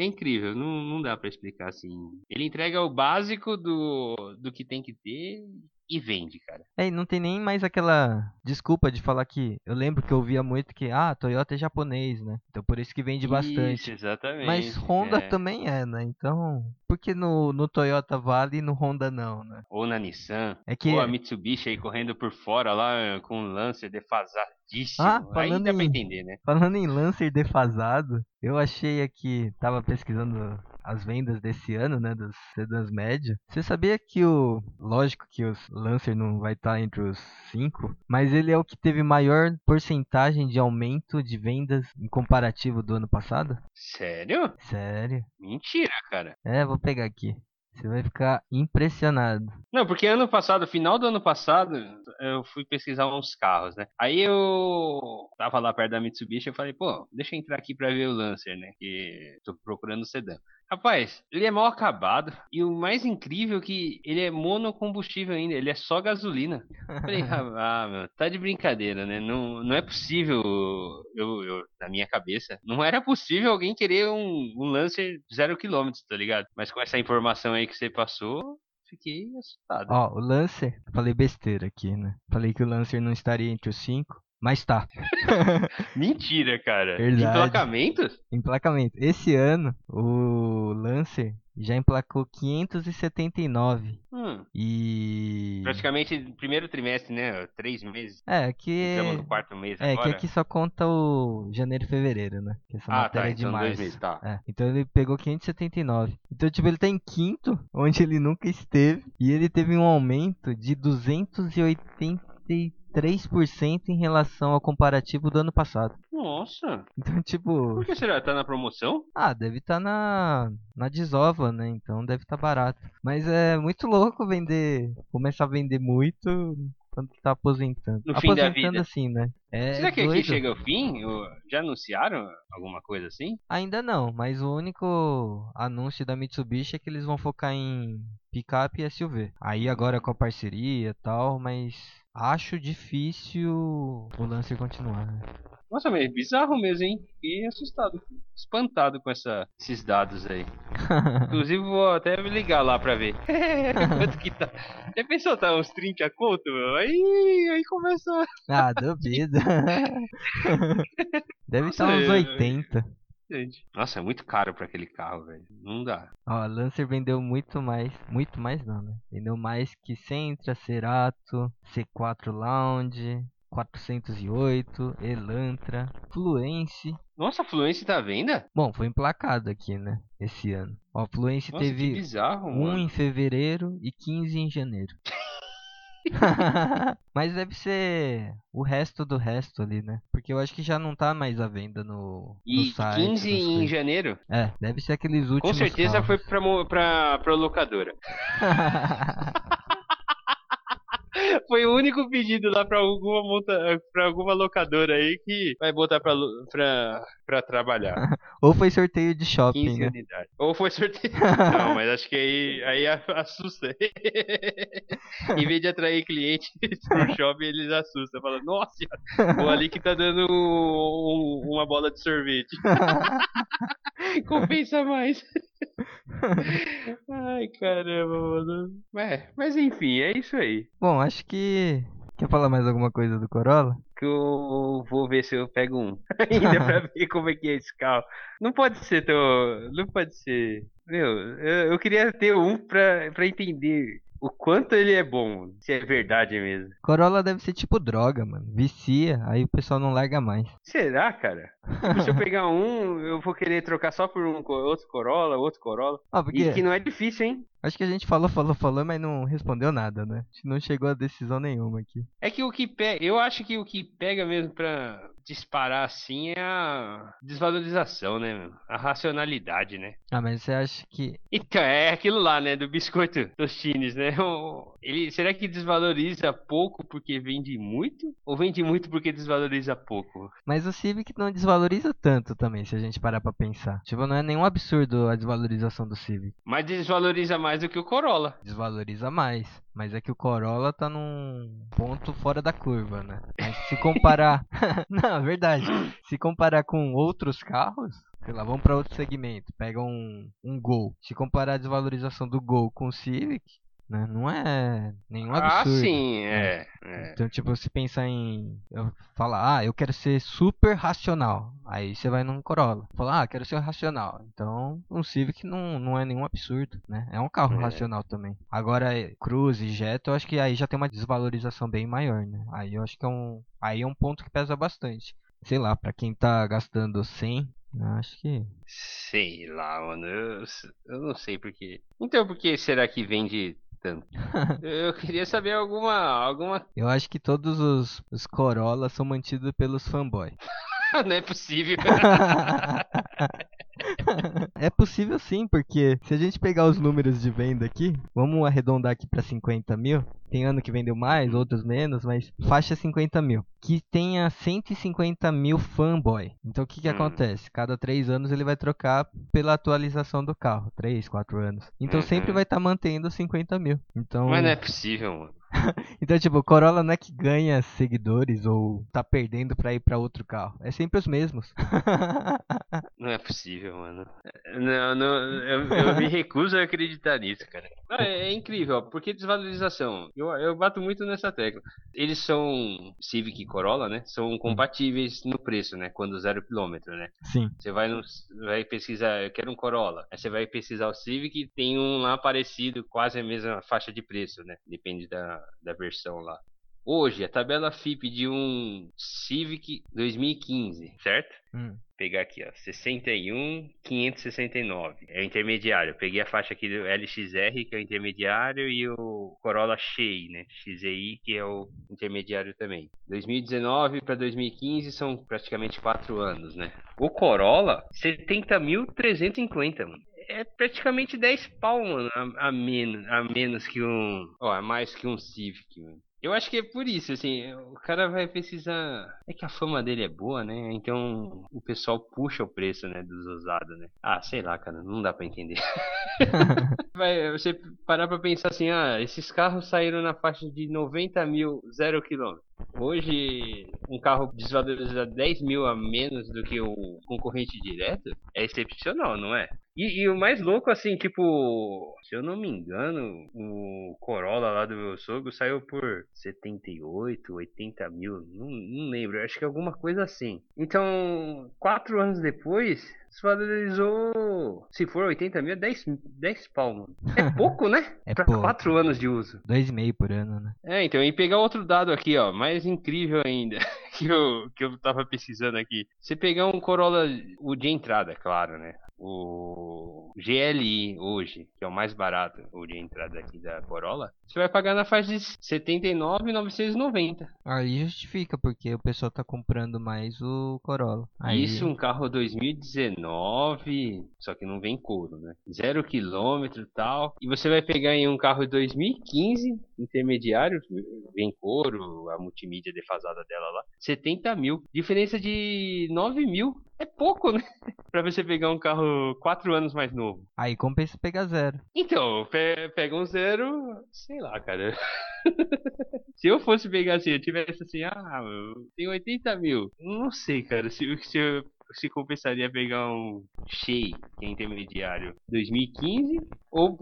é incrível, não, não dá pra explicar assim. Ele entrega o básico do, do que tem que ter e vende, cara. É, e não tem nem mais aquela desculpa de falar que. Eu lembro que eu ouvia muito que, ah, Toyota é japonês, né? Então por isso que vende bastante. Isso, exatamente. Mas Honda é. também é, né? Então, por que no, no Toyota vale e no Honda não, né? Ou na Nissan. É que. Ou a Mitsubishi aí correndo por fora lá com um Lancer defasadíssimo. Ah, aí falando dá pra em- entender, né? Falando em Lancer defasado, eu achei aqui, tava pesquisando as vendas desse ano, né, dos sedãs médios. Você sabia que o, lógico que o Lancer não vai estar entre os cinco, mas ele é o que teve maior porcentagem de aumento de vendas em comparativo do ano passado? Sério? Sério? Mentira, cara. É, vou pegar aqui. Você vai ficar impressionado. Não, porque ano passado, final do ano passado, eu fui pesquisar uns carros, né? Aí eu tava lá perto da Mitsubishi, eu falei, pô, deixa eu entrar aqui pra ver o Lancer, né? Que tô procurando o sedã. Rapaz, ele é mal acabado e o mais incrível é que ele é monocombustível ainda, ele é só gasolina. Falei, ah, meu, tá de brincadeira, né? Não, não é possível, eu, eu, na minha cabeça, não era possível alguém querer um, um Lancer zero quilômetros, tá ligado? Mas com essa informação aí que você passou, fiquei assustado. Ó, o Lancer, falei besteira aqui, né? Falei que o Lancer não estaria entre os cinco, Mas tá. Mentira, cara. Verdade. Emplacamentos? Emplacamento. Esse ano, o Lancer já emplacou 579. Hum, E. praticamente primeiro trimestre, né? Três meses. É, que. Estamos no quarto mês É, que agora. aqui só conta o janeiro e fevereiro, né? Que essa Ah, matéria tá, é de então dois meses, tá. É, então ele pegou 579. Então, tipo, ele tá em quinto, onde ele nunca esteve. E ele teve um aumento de 283% em relação ao comparativo do ano passado. Nossa, Então, tipo, por que será? Tá na promoção? ah, deve estar na, na desova, né? Então deve estar barato. Mas é muito louco vender, começar a vender muito quando tá aposentando. No fim da aposentando vida. assim, né? É será que aqui doido. chega ao fim? Já anunciaram alguma coisa assim? Ainda não, mas o único anúncio da Mitsubishi é que eles vão focar em picape e SUV. Aí agora com a parceria e tal, mas acho difícil o Lancer continuar. né? Nossa, mas é bizarro mesmo, hein? Fiquei assustado, espantado com essa, esses dados aí. Inclusive, vou até me ligar lá pra ver. Quanto que tá? Já pensou, tá uns 30 conto, meu? Aí, aí começou. ah, duvido. Deve estar uns é- 80. Gente. Nossa, é muito caro pra aquele carro, velho. Não dá. Ó, Lancer vendeu muito mais, muito mais não, né? Vendeu mais que Sentra, Cerato, C4 Lounge, 408, Elantra, Fluence. Nossa, a Fluence tá à venda? Bom, foi emplacado aqui, né? Esse ano. Ó, Fluence Nossa, teve bizarro, um mano. em fevereiro e 15 em janeiro. Mas deve ser o resto do resto ali, né? Porque eu acho que já não tá mais à venda no, no E site. 15 essas em janeiro? É, deve ser aqueles últimos Com certeza carros. foi pra, pra, pra locadora. Foi o único pedido lá pra alguma, monta... pra alguma locadora aí que vai botar pra, pra, pra trabalhar. Ou foi sorteio de shopping, 15 né? Ou foi sorteio. Não, mas acho que aí, aí a- assusta. em vez de atrair cliente pro shopping, eles assustam. Falam, nossa, o ali que tá dando um- uma bola de sorvete. Compensa mais. Ai, caramba, mano. É, mas enfim, é isso aí. Bom, acho que. Quer falar mais alguma coisa do Corolla? Que eu vou ver se eu pego um. Ainda pra ver como é que é esse carro. Não pode ser tão. Não pode ser. Meu, eu, eu queria ter um pra, pra entender o quanto ele é bom. Se é verdade mesmo. Corolla deve ser tipo droga, mano. Vicia, aí o pessoal não larga mais. Será, cara? Tipo, se eu pegar um, eu vou querer trocar só por um outro Corolla, outro Corolla. Ó, porque E que não é difícil, hein? acho que a gente falou, falou, falou, mas não respondeu nada, né? A gente não chegou a decisão nenhuma aqui. É que o que pega, eu acho que o que pega mesmo pra disparar assim é a desvalorização, né? meu? A racionalidade, né? Ah, mas você acha que. Então, é aquilo lá, né? Do biscoito Tostines, né? O- Ele, será que desvaloriza pouco porque vende muito? Ou vende muito porque desvaloriza pouco? Mas o Civic não desvaloriza tanto também, se a gente parar pra pensar. Tipo, não é nenhum absurdo a desvalorização do Civic. Mas desvaloriza mais do que o Corolla. Desvaloriza mais. Mas é que o Corolla tá num ponto fora da curva, né? Mas se comparar. não, é verdade. Se comparar com outros carros. Sei lá, vamos pra outro segmento. Pega um, um Gol. Se comparar a desvalorização do Gol com o Civic, né? Não é nenhum ah, absurdo. sim, é. é. Então, tipo, se pensar em. Eu falar, ah, eu quero ser super racional. Aí você vai num Corolla. Falar, ah, quero ser racional. Então, um Civic não, não é nenhum absurdo, né? É um carro É. racional também. Agora, é, Cruze e Jetta, eu acho que aí já tem uma desvalorização bem maior, né? Aí eu acho que é um. Aí é um ponto que pesa bastante. Sei lá, pra quem tá gastando 100, eu acho que. Sei lá, mano. Eu, eu não sei porquê. Então, por que será que vende tanto? Eu queria saber alguma. alguma. Eu acho que todos os, os Corolla são mantidos pelos fanboys. Não é possível. É possível sim, porque se a gente pegar os números de venda aqui, vamos arredondar aqui para 50 mil. Tem ano que vendeu mais, outros menos, mas faixa 50 mil. Que tenha 150 mil fanboy. Então o que, que Hum. acontece? Cada 3 anos ele vai trocar pela atualização do carro. 3, 4 anos. Então Uhum. sempre vai estar mantendo 50 mil. Então, Mas não é possível, mano. então, tipo, o Corolla não é que ganha seguidores ou tá perdendo pra ir pra outro carro. É sempre os mesmos. Não é possível, mano. Não, não, eu, eu me recuso a acreditar nisso, cara. Ah, é, é, incrível, porque desvalorização. Eu, eu bato muito nessa tecla. Eles são Civic e Corolla, né? São compatíveis no preço, né? Quando zero quilômetro, né? Sim. Você vai no, vai pesquisar, eu quero um Corolla. Aí você vai pesquisar o Civic, tem um lá parecido, quase a mesma faixa de preço, né? Depende da, da versão lá. Hoje, a tabela FIP de um Civic 2015, certo? Hum. pegar aqui, ó, 61,569. É o intermediário. peguei a faixa aqui do LXR, que é o intermediário, e o Corolla Shei, né? XEI, que é o intermediário também. 2019 para 2015 são praticamente 4 anos, né? O Corolla, 70.350, mano é praticamente 10 pau, mano, a, a, menos, a menos que um. Ó, a mais que um Civic, mano. Eu acho que é por isso, assim, o cara vai precisar. É que a fama dele é boa, né? Então o pessoal puxa o preço, né, dos usados, né? Ah, sei lá, cara, não dá para entender. vai, você parar pra pensar assim, ah, esses carros saíram na faixa de 90 mil, zero quilômetro. Hoje, um carro desvaloriza 10 mil a menos do que o concorrente direto é excepcional, não é? E, e, o mais louco, assim, tipo, se eu não me engano, o Corolla lá do meu sogro saiu por 78, 80 mil, não, não lembro, acho que alguma coisa assim. Então, quatro anos depois, desvalorizou. Se for 80 mil, é 10, 10 pau, mano. É pouco, né? é pra pouco. 4 anos de uso. 2,5 por ano, né? É, então, e pegar outro dado aqui, ó, mais incrível ainda, que eu, que eu tava pesquisando aqui. Você pegar um Corolla, o de entrada, claro, né? o GLI hoje, que é o mais barato, o de entrada aqui da Corolla, você vai pagar na faixa de 79,990. Aí justifica, porque o pessoal tá comprando mais o Corolla. Aí... Isso um carro 2019, só que não vem couro, né? Zero quilômetro e tal. E você vai pegar em um carro 2015, intermediário, vem couro, a multimídia defasada dela lá, 70 mil. Diferença de 9 mil. É pouco, né? pra você pegar um carro 4 anos mais novo. Aí compensa pegar zero. Então, pe pega um zero, sei lá, cara. se eu fosse pegar assim, eu tivesse assim, ah, tem 80 mil. Não sei, cara, se, se eu se compensaria pegar um Shea, que é intermediário, 2015, ou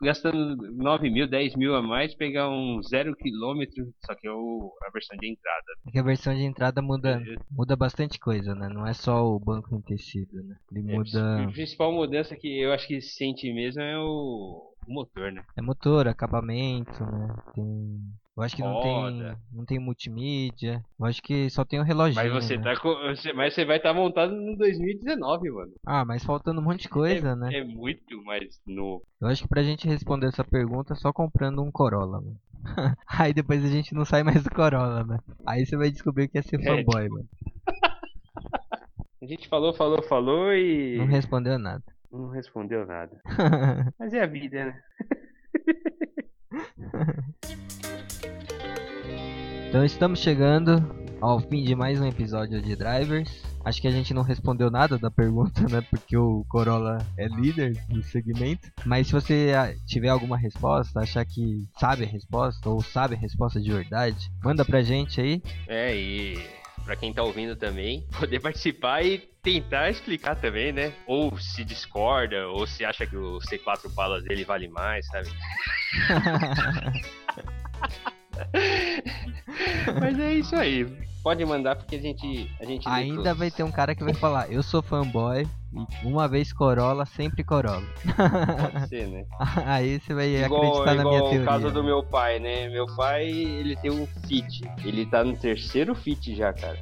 gastando 9 mil, 10 mil a mais, pegar um zero quilômetro, só que é o, a versão de entrada. É que a versão de entrada muda, muda bastante coisa, né? Não é só o banco em tecido, né? Ele é, muda... A principal mudança que eu acho que sente mesmo é o, o motor, né? É motor, acabamento, né? Tem eu acho que não tem, não tem multimídia. Eu acho que só tem o relógio. Mas você né? tá com, mas você vai estar tá montado no 2019, mano. Ah, mas faltando um monte de coisa, é, né? É muito mais novo. Eu acho que pra gente responder essa pergunta só comprando um Corolla, mano. Aí depois a gente não sai mais do Corolla, né? Aí você vai descobrir que é ser é. fanboy, mano. a gente falou, falou, falou e. Não respondeu nada. Não respondeu nada. mas é a vida, né? Então estamos chegando ao fim de mais um episódio de Drivers. Acho que a gente não respondeu nada da pergunta, né? Porque o Corolla é líder do segmento. Mas se você ah, tiver alguma resposta, achar que sabe a resposta ou sabe a resposta de verdade, manda pra gente aí. É, e para quem tá ouvindo também, poder participar e tentar explicar também, né? Ou se discorda, ou se acha que o C4 balas dele vale mais, sabe? Mas é isso aí. Pode mandar porque a gente. A gente Ainda vai ter um cara que vai falar, eu sou fanboy, uma vez Corolla, sempre Corolla. Pode ser, né? Aí você vai igual, acreditar na minha teoria. o caso do meu pai, né? Meu pai, ele tem um Fit. Ele tá no terceiro Fit já, cara.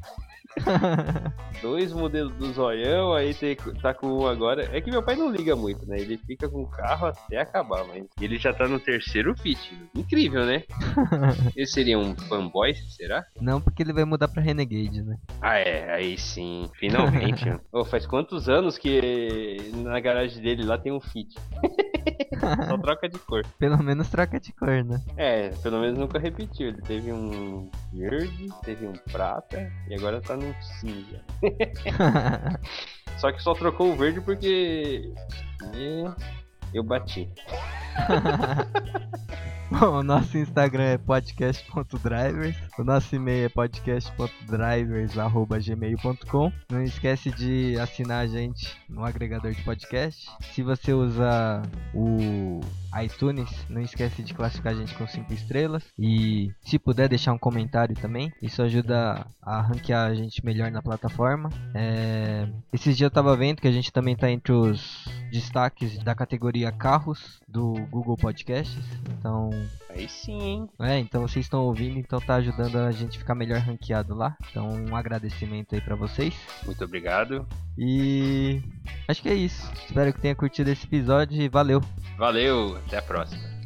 Dois modelos do zoião, aí tem, tá com um agora. É que meu pai não liga muito, né? Ele fica com o carro até acabar, mas ele já tá no terceiro fit. Incrível, né? ele seria um fanboy, será? Não, porque ele vai mudar pra Renegade, né? Ah, é, aí sim, finalmente. oh, faz quantos anos que na garagem dele lá tem um fit? Só troca de cor. Pelo menos troca de cor, né? É, pelo menos nunca repetiu. Ele teve um verde, teve um prata e agora tá num cinza. só que só trocou o verde porque. Eu bati. Bom, o nosso Instagram é podcast.drivers, o nosso e-mail é podcast.drivers.gmail.com. Não esquece de assinar a gente no agregador de podcast. Se você usa o iTunes, não esquece de classificar a gente com 5 estrelas. E se puder deixar um comentário também, isso ajuda a ranquear a gente melhor na plataforma. É... Esses dias eu tava vendo que a gente também tá entre os destaques da categoria carros do Google Podcasts. Então. Aí sim. É, então vocês estão ouvindo, então tá ajudando a gente ficar melhor ranqueado lá. Então um agradecimento aí para vocês. Muito obrigado. E acho que é isso. Espero que tenha curtido esse episódio e valeu. Valeu, até a próxima.